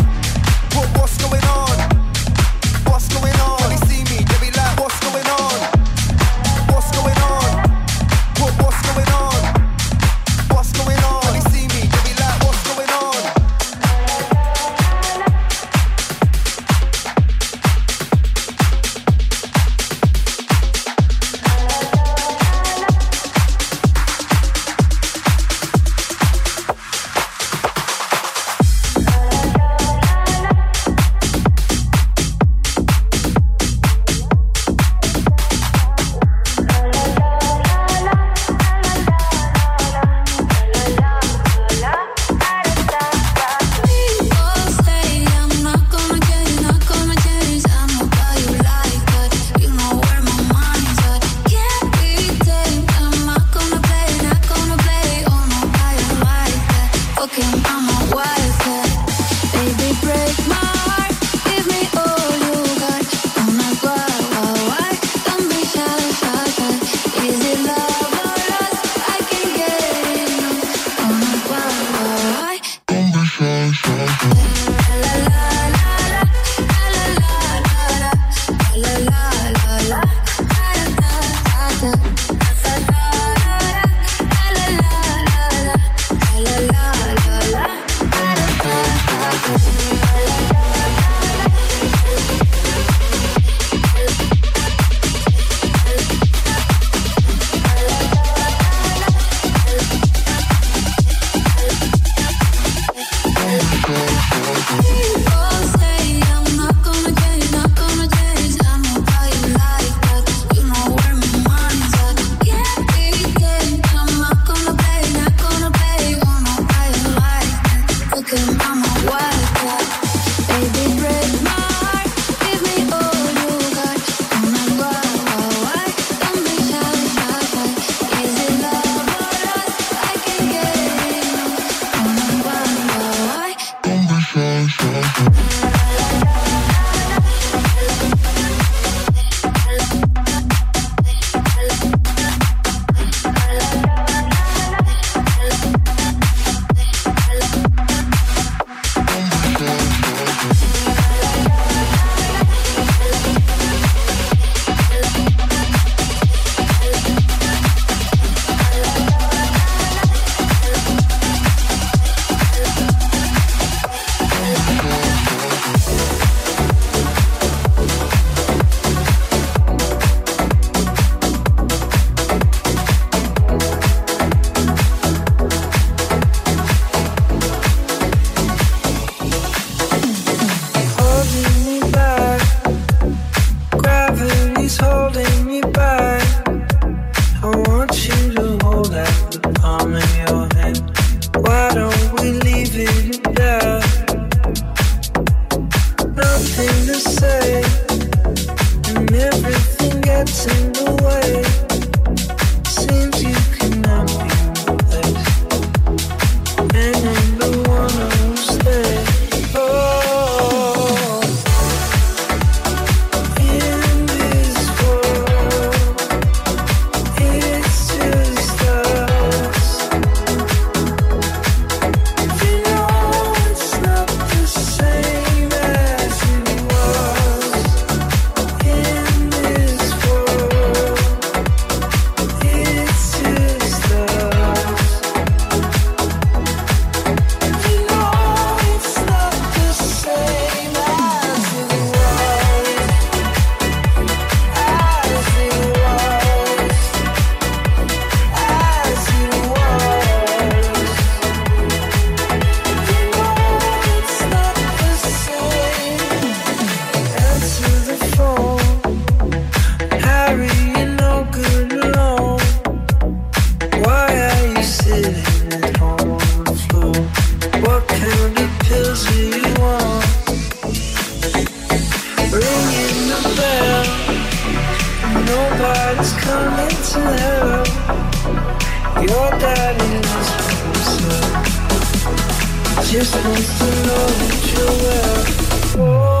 going on? Your daddy is. Just wants to know that you're well.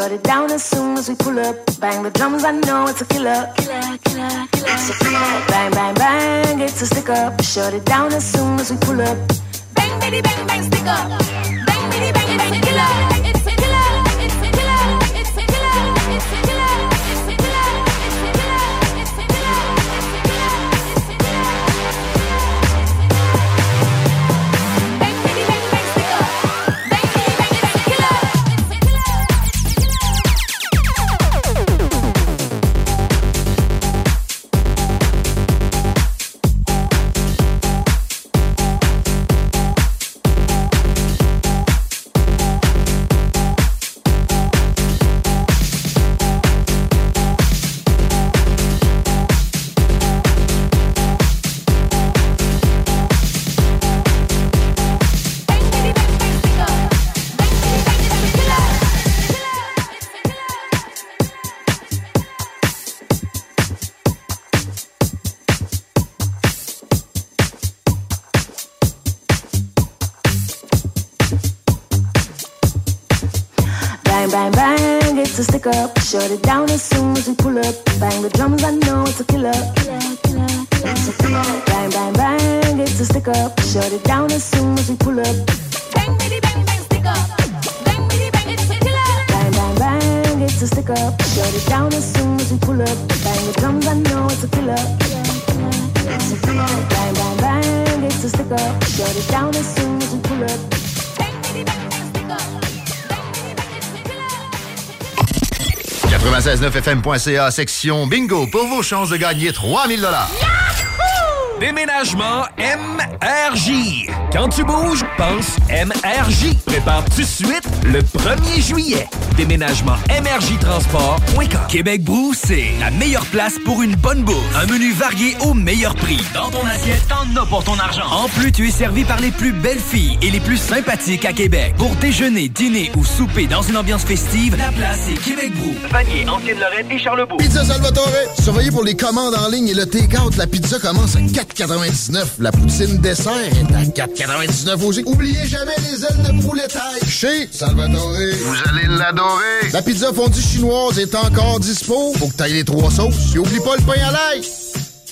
shut it down and 969fm.ca, section bingo, pour vos chances de gagner 3000 dollars. Déménagement MRJ. Quand tu bouges, pense MRJ. Prépare tout de suite le 1er juillet. Déménagement MRJtransport.com. Québec Brou, c'est la meilleure place pour une bonne bouffe. Un menu varié au meilleur prix. Dans ton assiette, t'en as pour ton argent. En plus, tu es servi par les plus belles filles et les plus sympathiques à Québec. Pour déjeuner, dîner ou souper dans une ambiance festive, la place est Québec Brou. Vanier, Ancienne-Lorraine et Charlebourg. Pizza Salvatore, surveillez pour les commandes en ligne et le take-out. La pizza commence à 4,99. La poutine dessert est à 4,99 aussi. Oubliez jamais les ailes de poulet taille. Chez Salvatore, vous allez l'adorer. La pizza fondue chinoise est encore dispo. Faut que t'ailles les trois sauces. Et oublie pas le pain à l'ail.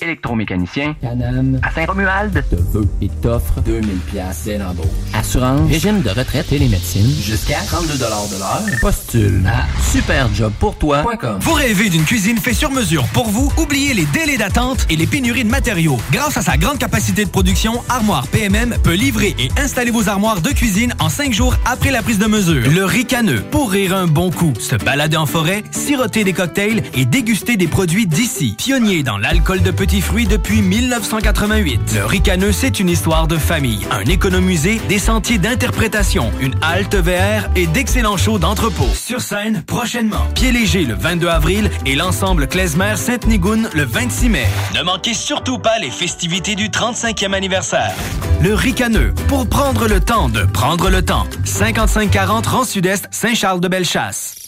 Électromécanicien, Canam, à Saint-Romuald, te veut et t'offre 2000 pièces dès l'embauche. Assurance, régime de retraite et les médecines, jusqu'à 32 de l'heure. Postule à superjobpourtoi.com. Vous rêvez d'une cuisine faite sur mesure pour vous? Oubliez les délais d'attente et les pénuries de matériaux. Grâce à sa grande capacité de production, Armoire PMM peut livrer et installer vos armoires de cuisine en cinq jours après la prise de mesure. Le ricaneux, pour rire un bon coup, se balader en forêt, siroter des cocktails et déguster des produits d'ici. Pionnier dans l'alcool de fruits depuis 1988. Le ricaneux, c'est une histoire de famille, un économusée, des sentiers d'interprétation, une halte VR et d'excellents shows d'entrepôt. Sur scène, prochainement. Pied léger le 22 avril et l'ensemble Klezmer Sainte-Nigoune le 26 mai. Ne manquez surtout pas les festivités du 35e anniversaire. Le ricaneux, pour prendre le temps de prendre le temps. 5540 Rang Sud-Est, Saint-Charles-de-Bellechasse.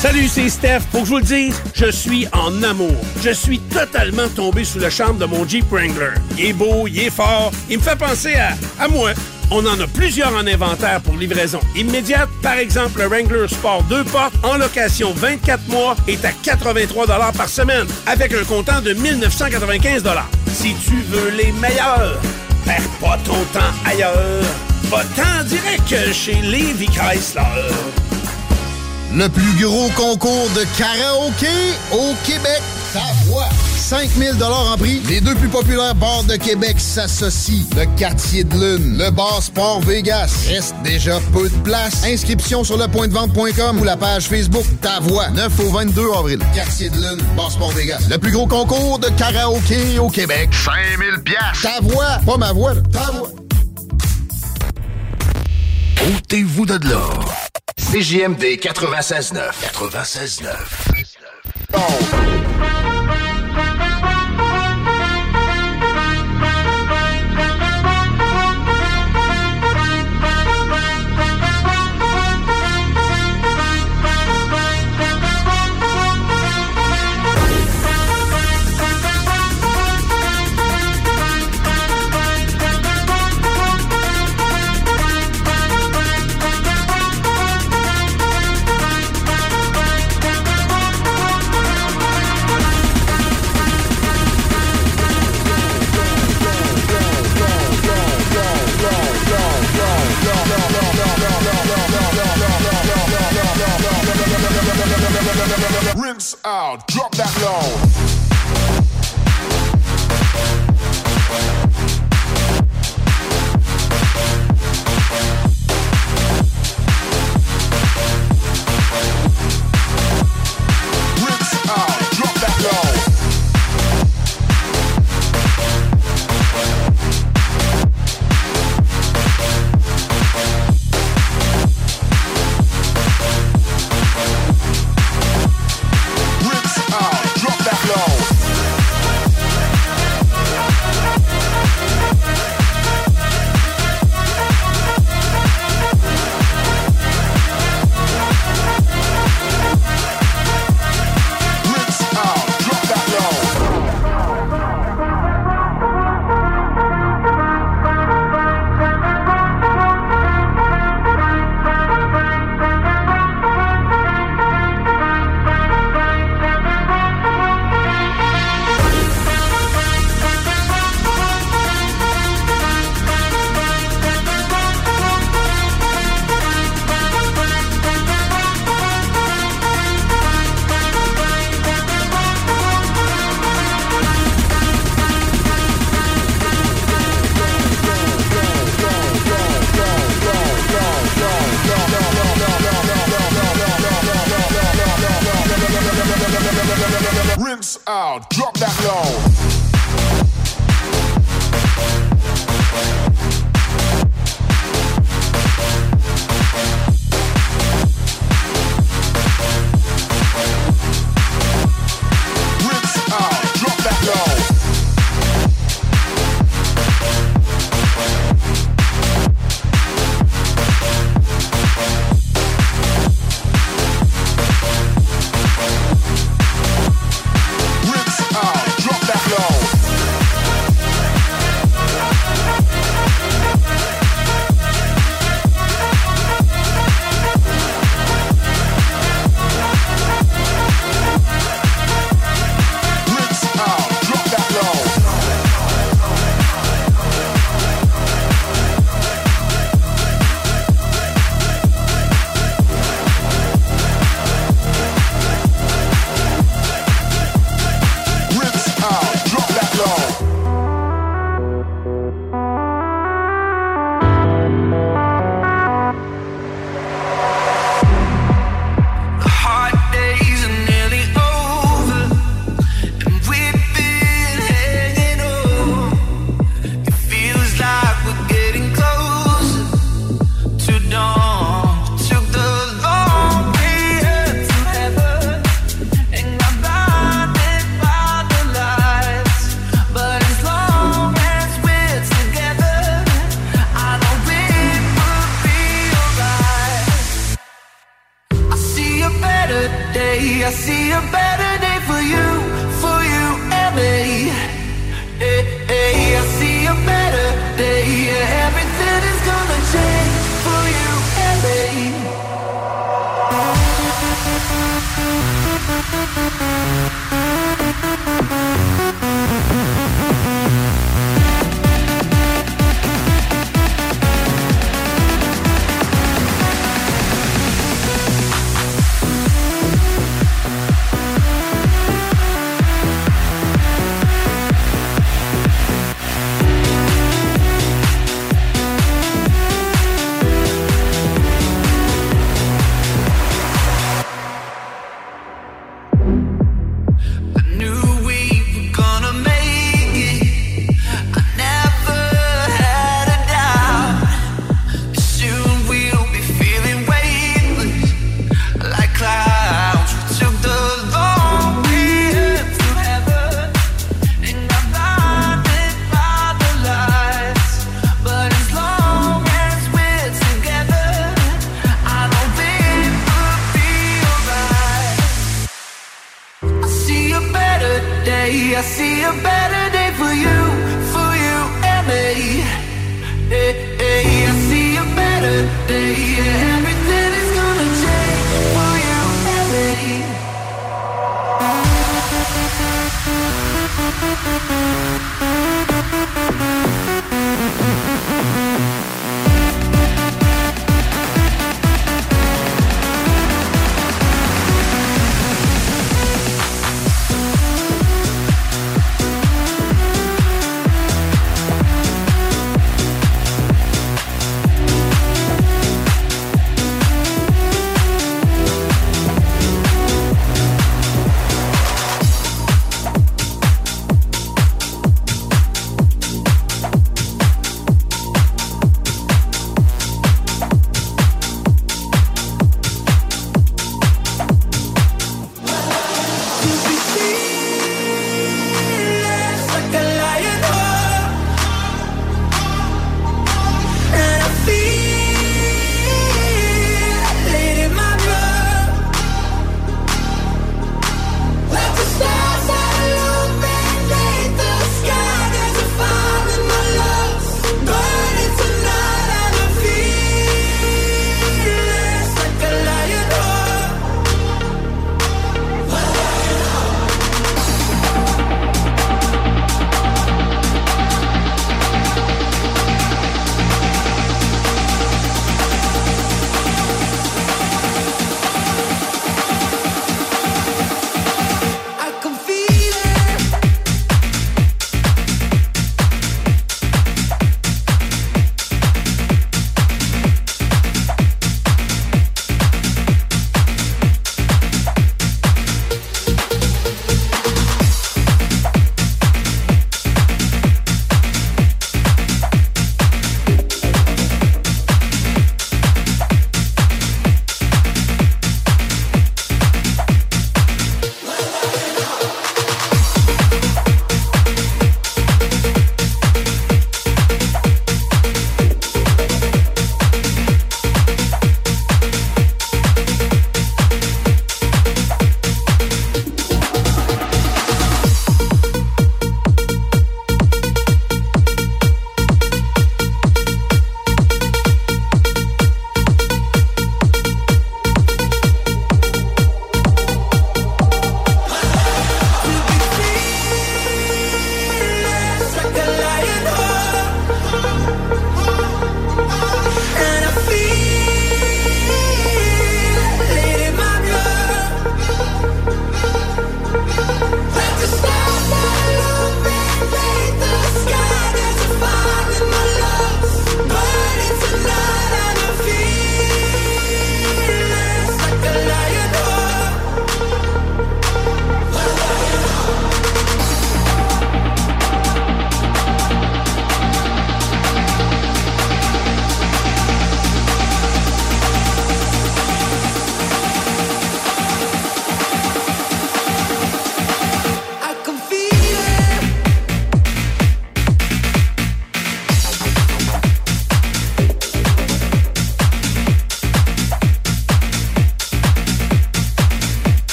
Salut, c'est Steph. Pour que je vous le dise, je suis en amour. Je suis totalement tombé sous le charme de mon Jeep Wrangler. Il est beau, il est fort, il me fait penser à, à moi. On en a plusieurs en inventaire pour livraison immédiate. Par exemple, le Wrangler Sport 2 portes en location 24 mois est à 83 par semaine avec un comptant de 1995 Si tu veux les meilleurs, perds pas ton temps ailleurs. Va-t'en direct chez Levi Chrysler. Le plus gros concours de karaoké au Québec. Ta voix. 5000 en prix. Les deux plus populaires bars de Québec s'associent. Le Quartier de Lune, le bar Sport Vegas. Reste déjà peu de place. Inscription sur lepointdevente.com ou la page Facebook Ta Voix. 9 au 22 avril. Quartier de Lune, bar Sport Vegas. Le plus gros concours de karaoké au Québec. 5000 pièces. Ta voix, pas ma voix. là. Ta voix ôtez-vous de là. CGMD 96-9. 96-9. 96-9. Oh.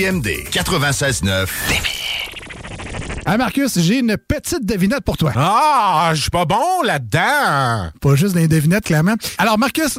CJMD 96.9. Ah Marcus, j'ai une petite devinette pour toi. Ah, je suis pas bon là-dedans. Pas juste des devinettes, clairement. Alors Marcus,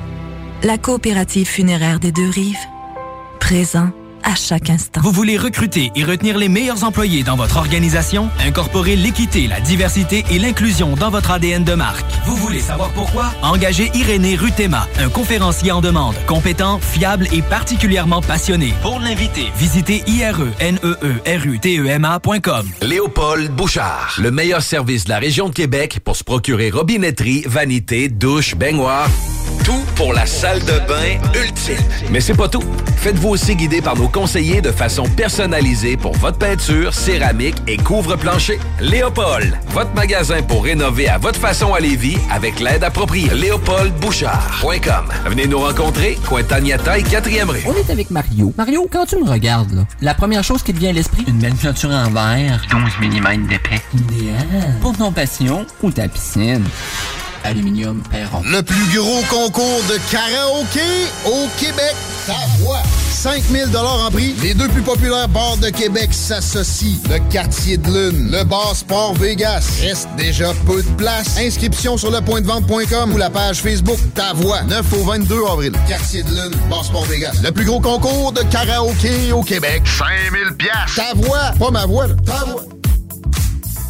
La coopérative funéraire des deux rives, présent à chaque instant. Vous voulez recruter et retenir les meilleurs employés dans votre organisation? Incorporer l'équité, la diversité et l'inclusion dans votre ADN de marque. Vous voulez savoir pourquoi? Engagez Irénée Rutema, un conférencier en demande, compétent, fiable et particulièrement passionné. Pour l'inviter, visitez E ireneerutema.com. Léopold Bouchard, le meilleur service de la région de Québec pour se procurer robinetterie, vanité, douche, baignoire. Tout pour la salle de bain ultime. Mais c'est pas tout. Faites-vous aussi guider par nos conseillers de façon personnalisée pour votre peinture, céramique et couvre-plancher. Léopold, votre magasin pour rénover à votre façon à Lévis avec l'aide appropriée. LéopoldBouchard.com. Venez nous rencontrer, Cointagnata et 4e rue. On est avec Mario. Mario, quand tu me regardes, là, la première chose qui te vient à l'esprit, une belle peinture en verre. 12 mm d'épais. Idéal. Pour ton passion ou ta piscine. Aluminium Perron. Le plus gros concours de karaoké au Québec. Ta voix. 5000 en prix. Les deux plus populaires bars de Québec s'associent. Le Quartier de Lune, le Bar Sport Vegas. Reste déjà peu de place. Inscription sur lepointdevente.com ou la page Facebook Ta Voix. 9 au 22 avril. Quartier de Lune, Bar Sport Vegas. Le plus gros concours de karaoké au Québec. 5000 piastres. Ta voix. Pas ma voix, là. Ta voix.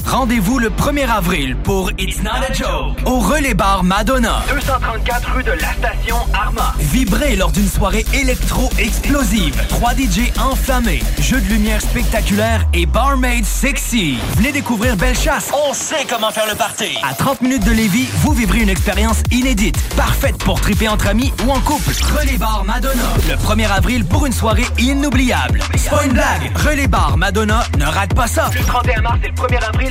Rendez-vous le 1er avril pour It's Not a Joke au Relais Bar Madonna. 234 rue de la station Arma. Vibrez lors d'une soirée électro-explosive. 3 DJ enflammés, jeux de lumière spectaculaires et barmaid sexy. Venez découvrir Bellechasse. On sait comment faire le party. À 30 minutes de Lévis, vous vivrez une expérience inédite, parfaite pour triper entre amis ou en couple. Relais Bar Madonna. Le 1er avril pour une soirée inoubliable. C'est pas une blague. Relais Bar Madonna, ne rate pas ça. Le 31 mars et le 1er avril,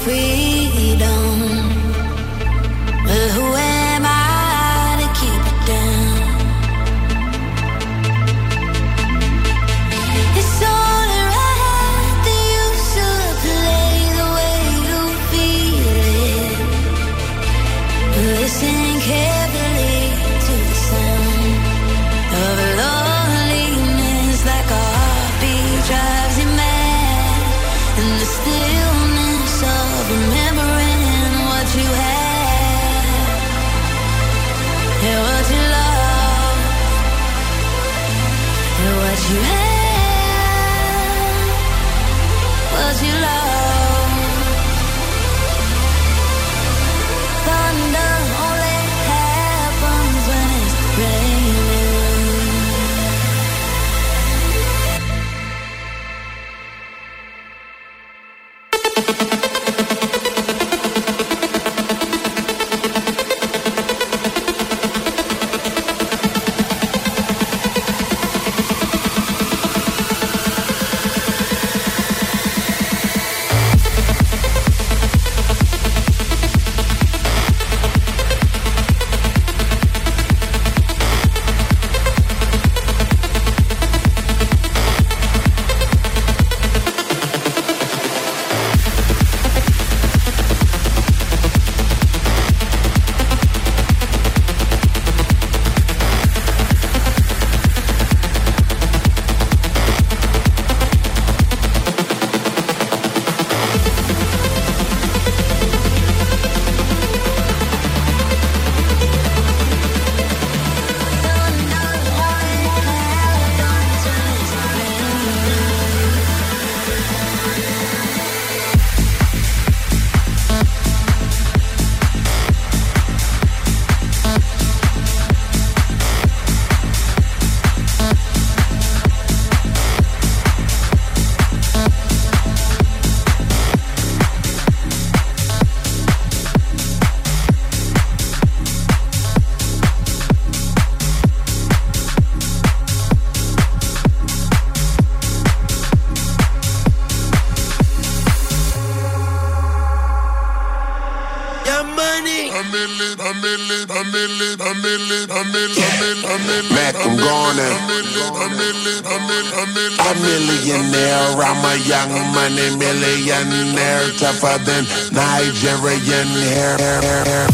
free. Young money millionaire, tougher than Nigerian hair. A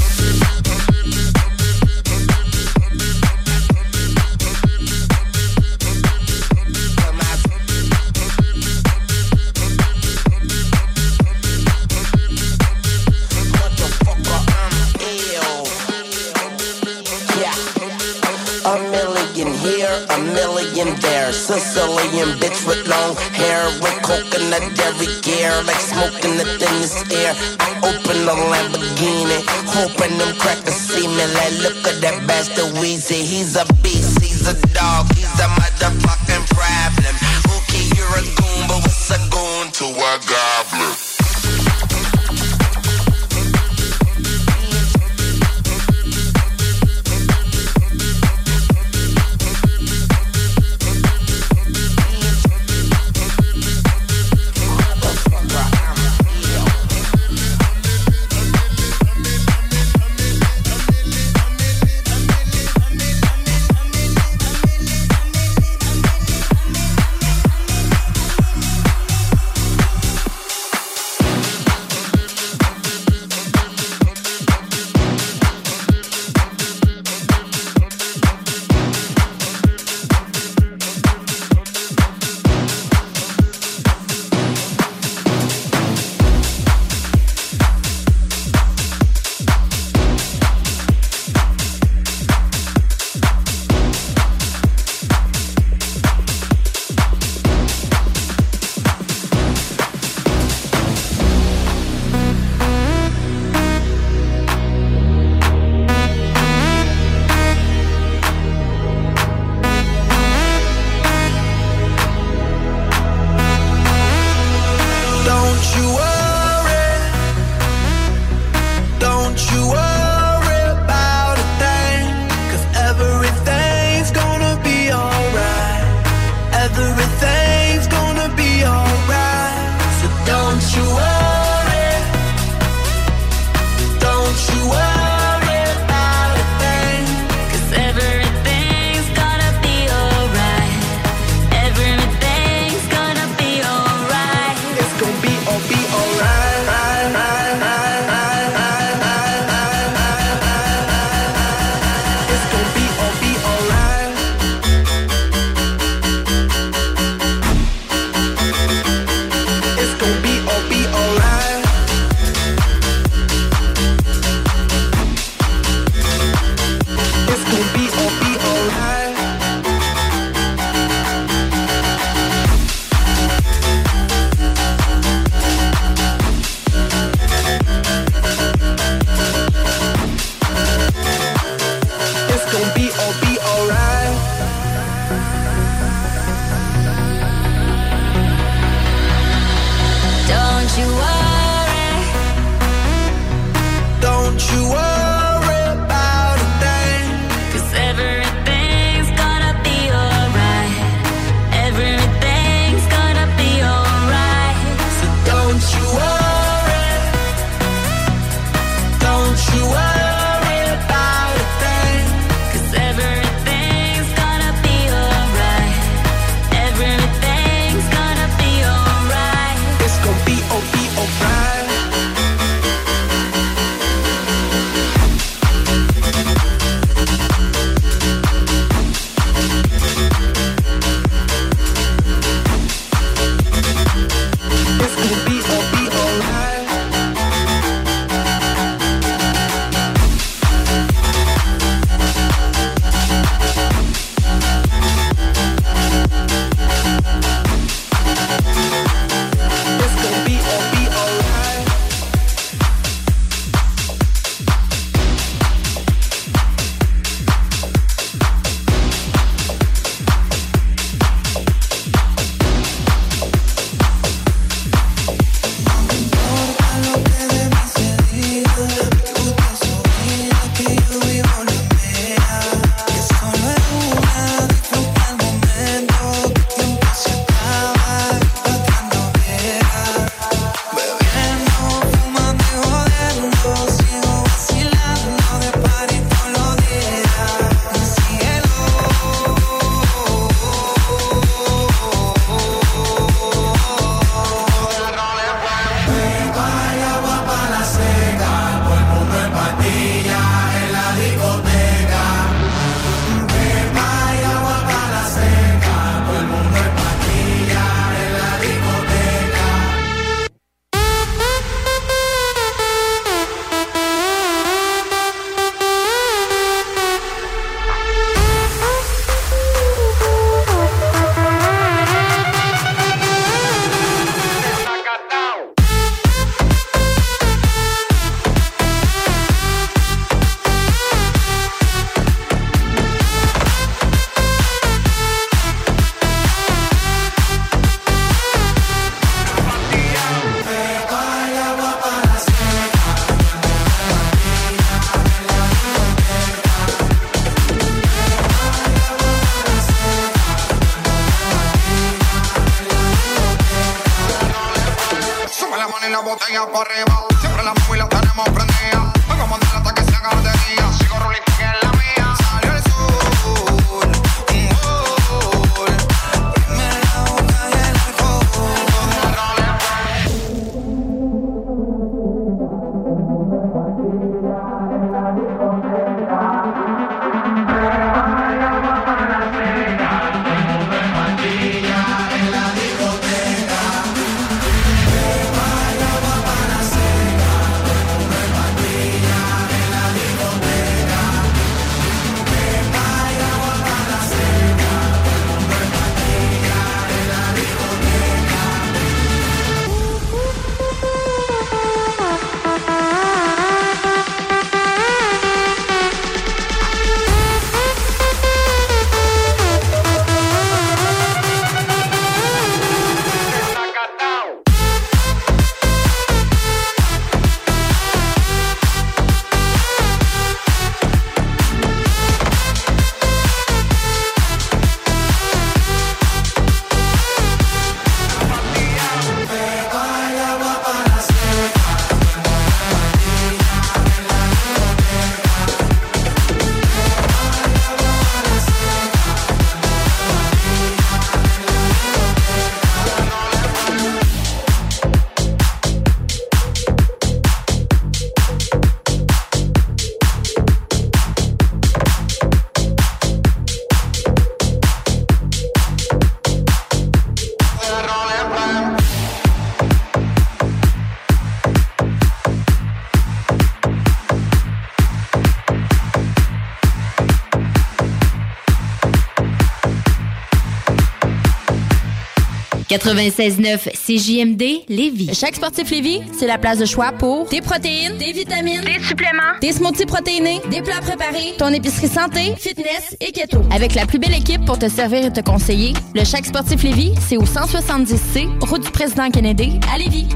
96.9 CJMD Lévis. Chaque sportif Lévis, c'est la place de choix pour des protéines, des vitamines, des suppléments, des smoothies protéinés, des plats préparés, ton épicerie santé, fitness et keto. Avec la plus belle équipe pour te servir et te conseiller, le Chaque sportif Lévis, c'est au 170C, route du président Kennedy, à Lévis.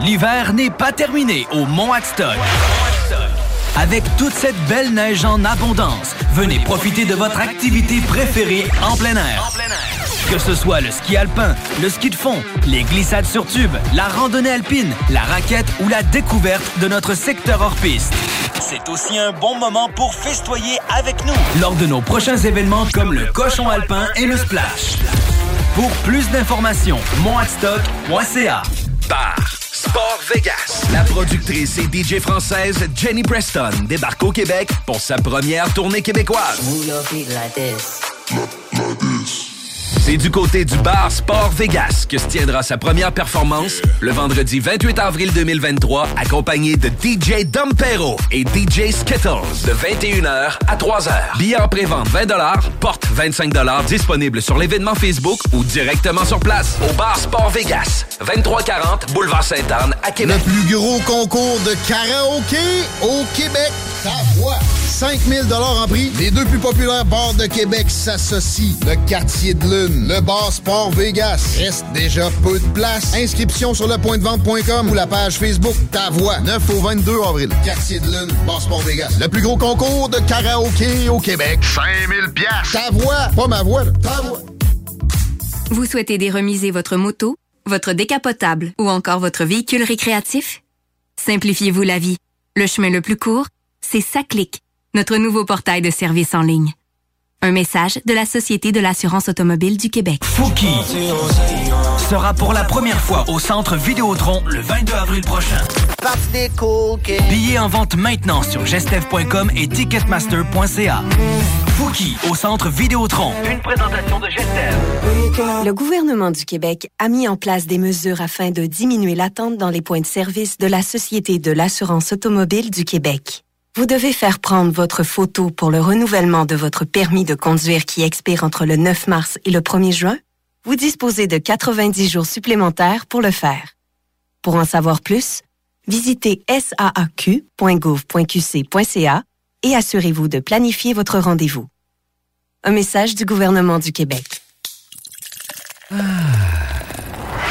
L'hiver n'est pas terminé au Mont Adstock. Avec toute cette belle neige en abondance, venez profiter de votre activité préférée en plein air. Que ce soit le ski alpin, le ski de fond, les glissades sur tube, la randonnée alpine, la raquette ou la découverte de notre secteur hors piste. C'est aussi un bon moment pour festoyer avec nous lors de nos prochains événements comme le cochon alpin et le splash. Pour plus d'informations, monadstock.ca. Bar Sport Vegas. La productrice et DJ française Jenny Preston débarque au Québec pour sa première tournée québécoise. C'est du côté du bar Sport Vegas que se tiendra sa première performance le vendredi 28 avril 2023, accompagné de DJ Dompero et DJ Skittles de 21h à 3h. Billets en pré-vente 20 porte 25 disponible sur l'événement Facebook ou directement sur place au bar Sport Vegas, 2340 Boulevard Sainte-Anne à Québec. Le plus gros concours de karaoké au Québec. Ta voix. 5000 en prix. Les deux plus populaires bars de Québec s'associent. Le quartier de lune, le bar Sport Vegas. Reste déjà peu de place. Inscription sur lepointdevente.com ou la page Facebook Ta voix. 9 au 22 avril. Quartier de lune, bar Sport Vegas. Le plus gros concours de karaoké au Québec. 5000 pièces. Ta voix, pas ma voix. là. Ta. Vous souhaitez déremiser votre moto, votre décapotable ou encore votre véhicule récréatif? Simplifiez-vous la vie. Le chemin le plus court, c'est SACLIC, notre nouveau portail de services en ligne. Un message de la Société de l'assurance automobile du Québec. Fouki sera pour la première fois au Centre Vidéotron le 22 avril prochain. Billets en vente maintenant sur gestev.com et ticketmaster.ca. Fouki au Centre Vidéotron. Une présentation de Gestev. Le gouvernement du Québec a mis en place des mesures afin de diminuer l'attente dans les points de service de la Société de l'assurance automobile du Québec. Vous devez faire prendre votre photo pour le renouvellement de votre permis de conduire qui expire entre le 9 mars et le 1er juin. Vous disposez de 90 jours supplémentaires pour le faire. Pour en savoir plus, visitez saaq.gouv.qc.ca et assurez-vous de planifier votre rendez-vous. Un message du gouvernement du Québec.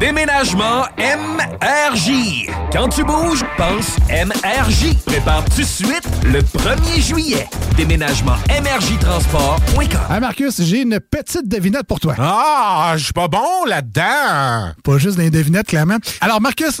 Déménagement MRJ. Quand tu bouges, pense MRJ. Prépare tout de suite le 1er juillet. Déménagement MRJtransport.com. Hey Marcus, j'ai une petite devinette pour toi. Ah, je suis pas bon là-dedans. Pas juste des devinettes, clairement. Alors, Marcus,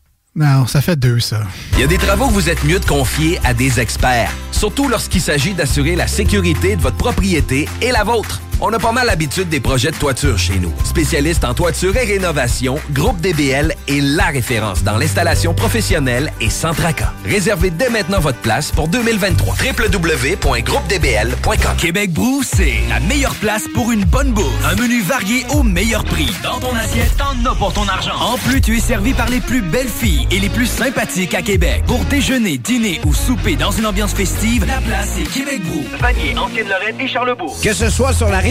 Non, ça fait deux, ça. Il y a des travaux que vous êtes mieux de confier à des experts, surtout lorsqu'il s'agit d'assurer la sécurité de votre propriété et la vôtre. On a pas mal l'habitude des projets de toiture chez nous. Spécialiste en toiture et rénovation, Groupe DBL est la référence dans l'installation professionnelle et sans tracas. Réservez dès maintenant votre place pour 2023. www.groupedbl.com Québec Brou, c'est la meilleure place pour une bonne bouffe. Un menu varié au meilleur prix. Dans ton assiette, t'en as pour ton argent. En plus, tu es servi par les plus belles filles et les plus sympathiques à Québec. Pour déjeuner, dîner ou souper dans une ambiance festive, la place est Québec Brou. Vanier, Ancienne-Lorraine et Charlebourg. Que ce soit sur la rive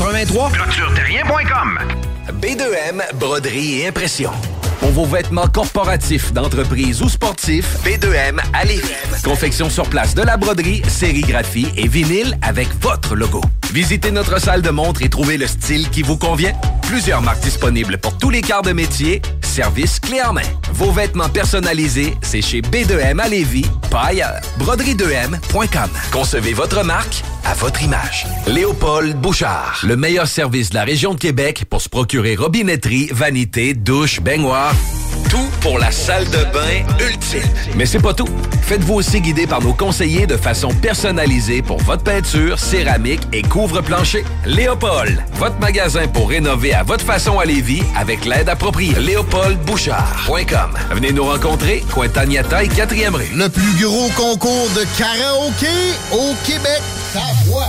2783 ClôtureTerrien.com B2M, broderie et impression. Pour vos vêtements corporatifs, d'entreprise ou sportifs, B2M à Lévis. Confection sur place de la broderie, sérigraphie et vinyle avec votre logo. Visitez notre salle de montre et trouvez le style qui vous convient. Plusieurs marques disponibles pour tous les quarts de métier. Service clé en main. Vos vêtements personnalisés, c'est chez B2M à Lévis, pas ailleurs. Broderie2M.com. Concevez votre marque à votre image. Léopold Bouchard. Le meilleur service de la région de Québec pour se procurer robinetterie, vanité, douche, baignoire. Tout pour la salle de bain ultime. Mais c'est pas tout. Faites-vous aussi guider par nos conseillers de façon personnalisée pour votre peinture, céramique et couvre-plancher. Léopold, votre magasin pour rénover à votre façon à Lévis avec l'aide appropriée. LéopoldBouchard.com. Venez nous rencontrer, Cointagnata et 4e rue. Le plus gros concours de karaoké au Québec. Ta voix.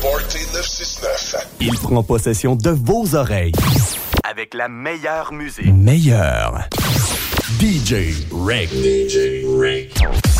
Party 969. Il prend possession de vos oreilles. Avec la meilleure musique. Meilleur. DJ Rick. DJ Rick.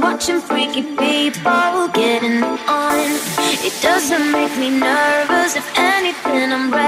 watching freaky people getting on. It doesn't make me nervous, if anything, I'm ready.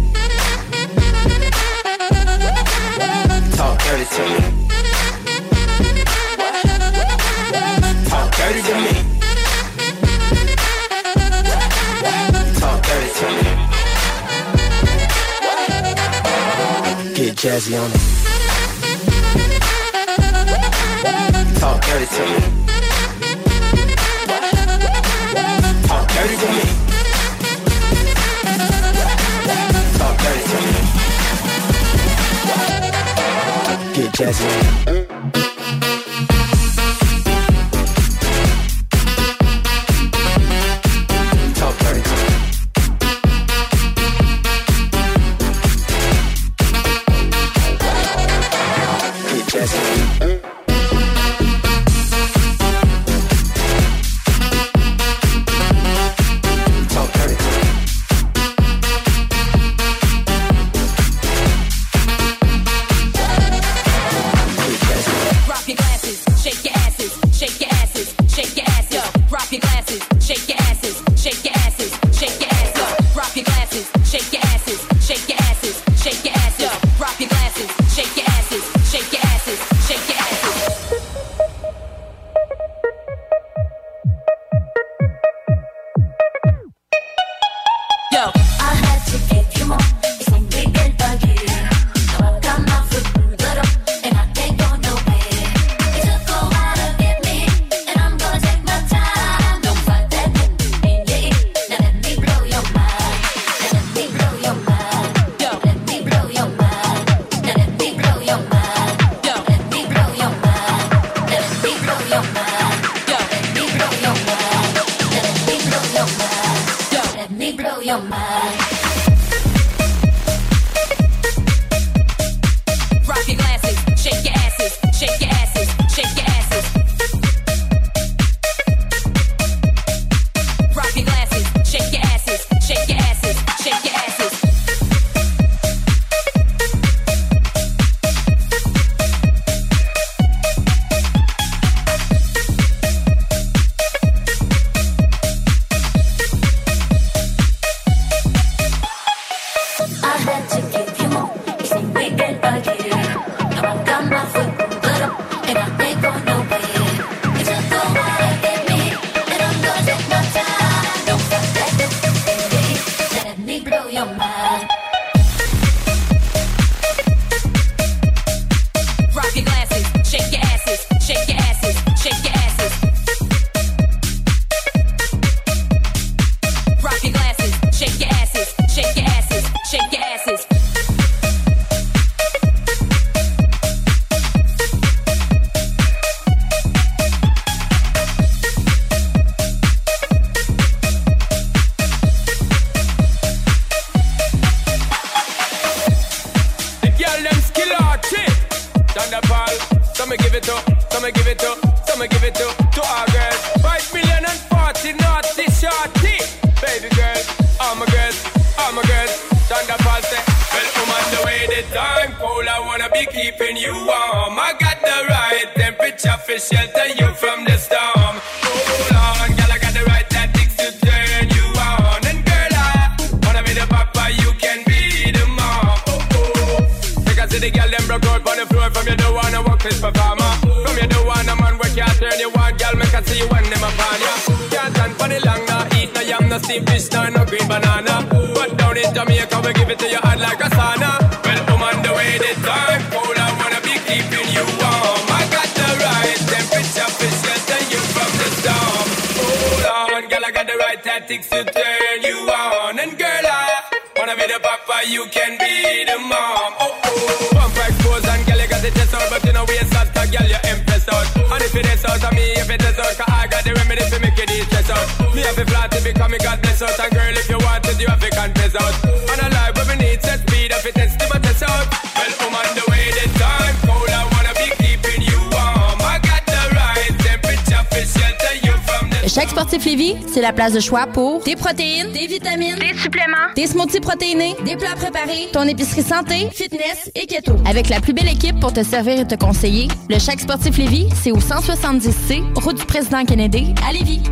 to me. Talk dirty to me. Talk dirty to me. Get jazzy on it. Talk dirty to me. Jasmine. Jasmine. La place de choix pour des protéines, des vitamines, des suppléments, des smoothies protéinés, des plats préparés, ton épicerie santé, fitness et keto. Avec la plus belle équipe pour te servir et te conseiller, le Chèque Sportif Lévis, c'est au 170C, route du président Kennedy, à Lévis.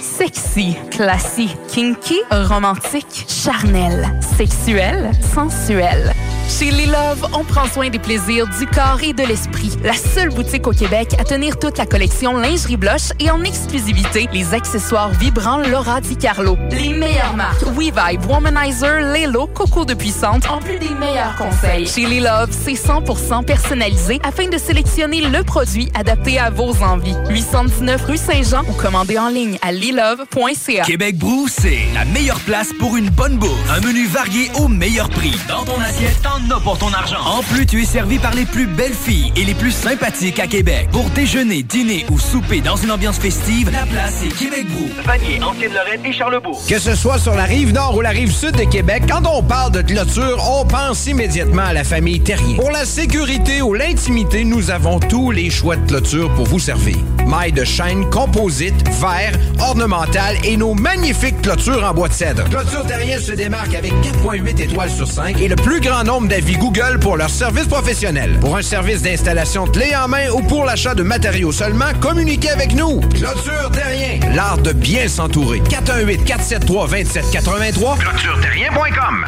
Sexy, classique, kinky, romantique, charnel, sexuel, sensuel. Chez Les Love, on prend soin des plaisirs du corps et de l'esprit. La seule boutique au Québec à tenir toute la collection lingerie blush et en exclusivité les accessoires vibrants Laura Di Carlo. Les meilleures marques WeVibe, Womanizer, Lelo, Coco de Puissante, en plus des meilleurs conseils. Chez Les Love, c'est 100% personnalisé afin de sélectionner le produit adapté à vos envies. 819 rue Saint-Jean ou commandez en ligne à lilove.ca. Québec Brou, c'est la meilleure place pour une bonne bouffe. Un menu varié au meilleur prix. Dans ton assiette, t'en as pour ton argent. En plus, tu es servi par les plus belles filles et les plus sympathiques à Québec. Pour déjeuner, dîner ou souper dans une ambiance festive, la place est Québec Brou. Vanier, Ancienne-Lorraine et Charlebourg. Que ce soit sur la rive nord ou la rive sud de Québec, quand on parle de clôture, on pense immédiatement à la famille Terrien. Pour la sécurité ou l'intimité, nous avons tous les choix de clôture pour vous servir. Mailles de chaîne, composite, verre, ornemental et nos magnifiques clôtures en bois de cèdre. Clôture Terrien se démarque avec 4.8 étoiles sur 5 et le plus grand nombre d'avis Google pour leur service professionnel. Pour un service d'installation clé en main ou pour l'achat de matériaux seulement, communiquez avec nous. Clôture Terrien, l'art de bien s'entourer. 418 473 2783 ClôtureTerrien.com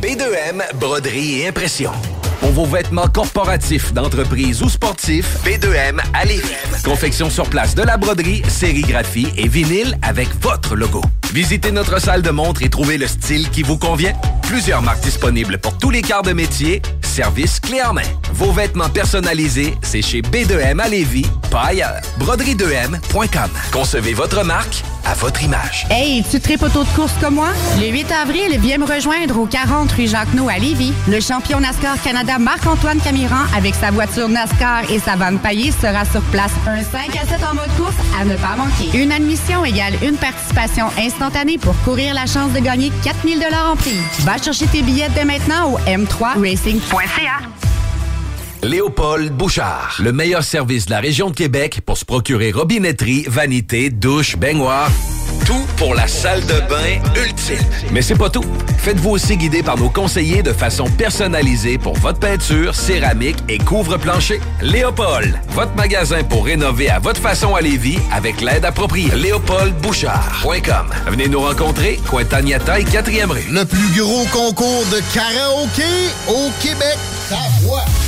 B2M, broderie et impression. Pour vos vêtements corporatifs, d'entreprise ou sportifs, B2M à Lévis. Confection sur place de la broderie, sérigraphie et vinyle avec votre logo. Visitez notre salle de montre et trouvez le style qui vous convient. Plusieurs marques disponibles pour tous les quarts de métier. Service clé en main. Vos vêtements personnalisés, c'est chez B2M à Lévis, pas ailleurs. Broderie2M.com. Concevez votre marque à votre image. Hey, tu tripes auto de course comme moi? Le 8 avril, viens me rejoindre au 40 rue Jacques-No à Lévis. Le champion NASCAR Canada Marc-Antoine Camiran avec sa voiture NASCAR et sa vanne paillée sera sur place. Un 5 à 7 en mode course à ne pas manquer. Une admission égale une participation pour courir la chance de gagner 4000 en prix. Va chercher tes billets dès maintenant au m3racing.ca. Léopold Bouchard, le meilleur service de la région de Québec pour se procurer robinetterie, vanité, douche, baignoire. Tout pour la salle de bain ultime. Mais c'est pas tout. Faites-vous aussi guider par nos conseillers de façon personnalisée pour votre peinture, céramique et couvre-plancher. Léopold, votre magasin pour rénover à votre façon à Lévis avec l'aide appropriée. LéopoldBouchard.com. Venez nous rencontrer, Cointagnata et 4e rue. Le plus gros concours de karaoké au Québec. Ta.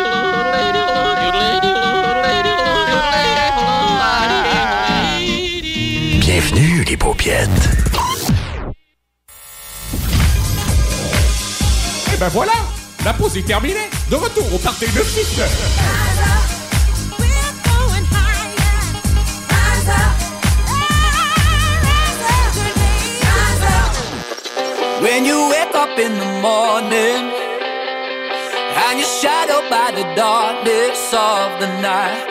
les paupiètes. Et ben voilà, la pause est terminée. De retour au Parti de Chic. When you wake up in the morning and you're shadowed by the darkness of the night.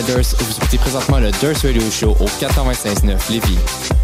Vous écoutez présentement le Durst Radio Show au 425.9 Lévis.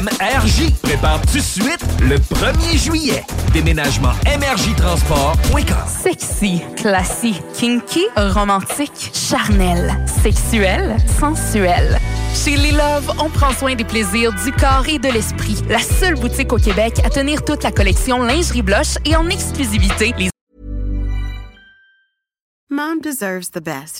MRJ. Prépare tout de suite le 1er juillet. Déménagement MRJtransport.com. Sexy, classique, kinky, romantique, charnel, sexuel, sensuel. Chez Les Love, on prend soin des plaisirs du corps et de l'esprit. La seule boutique au Québec à tenir toute la collection lingerie blush et en exclusivité les Mom deserves the best,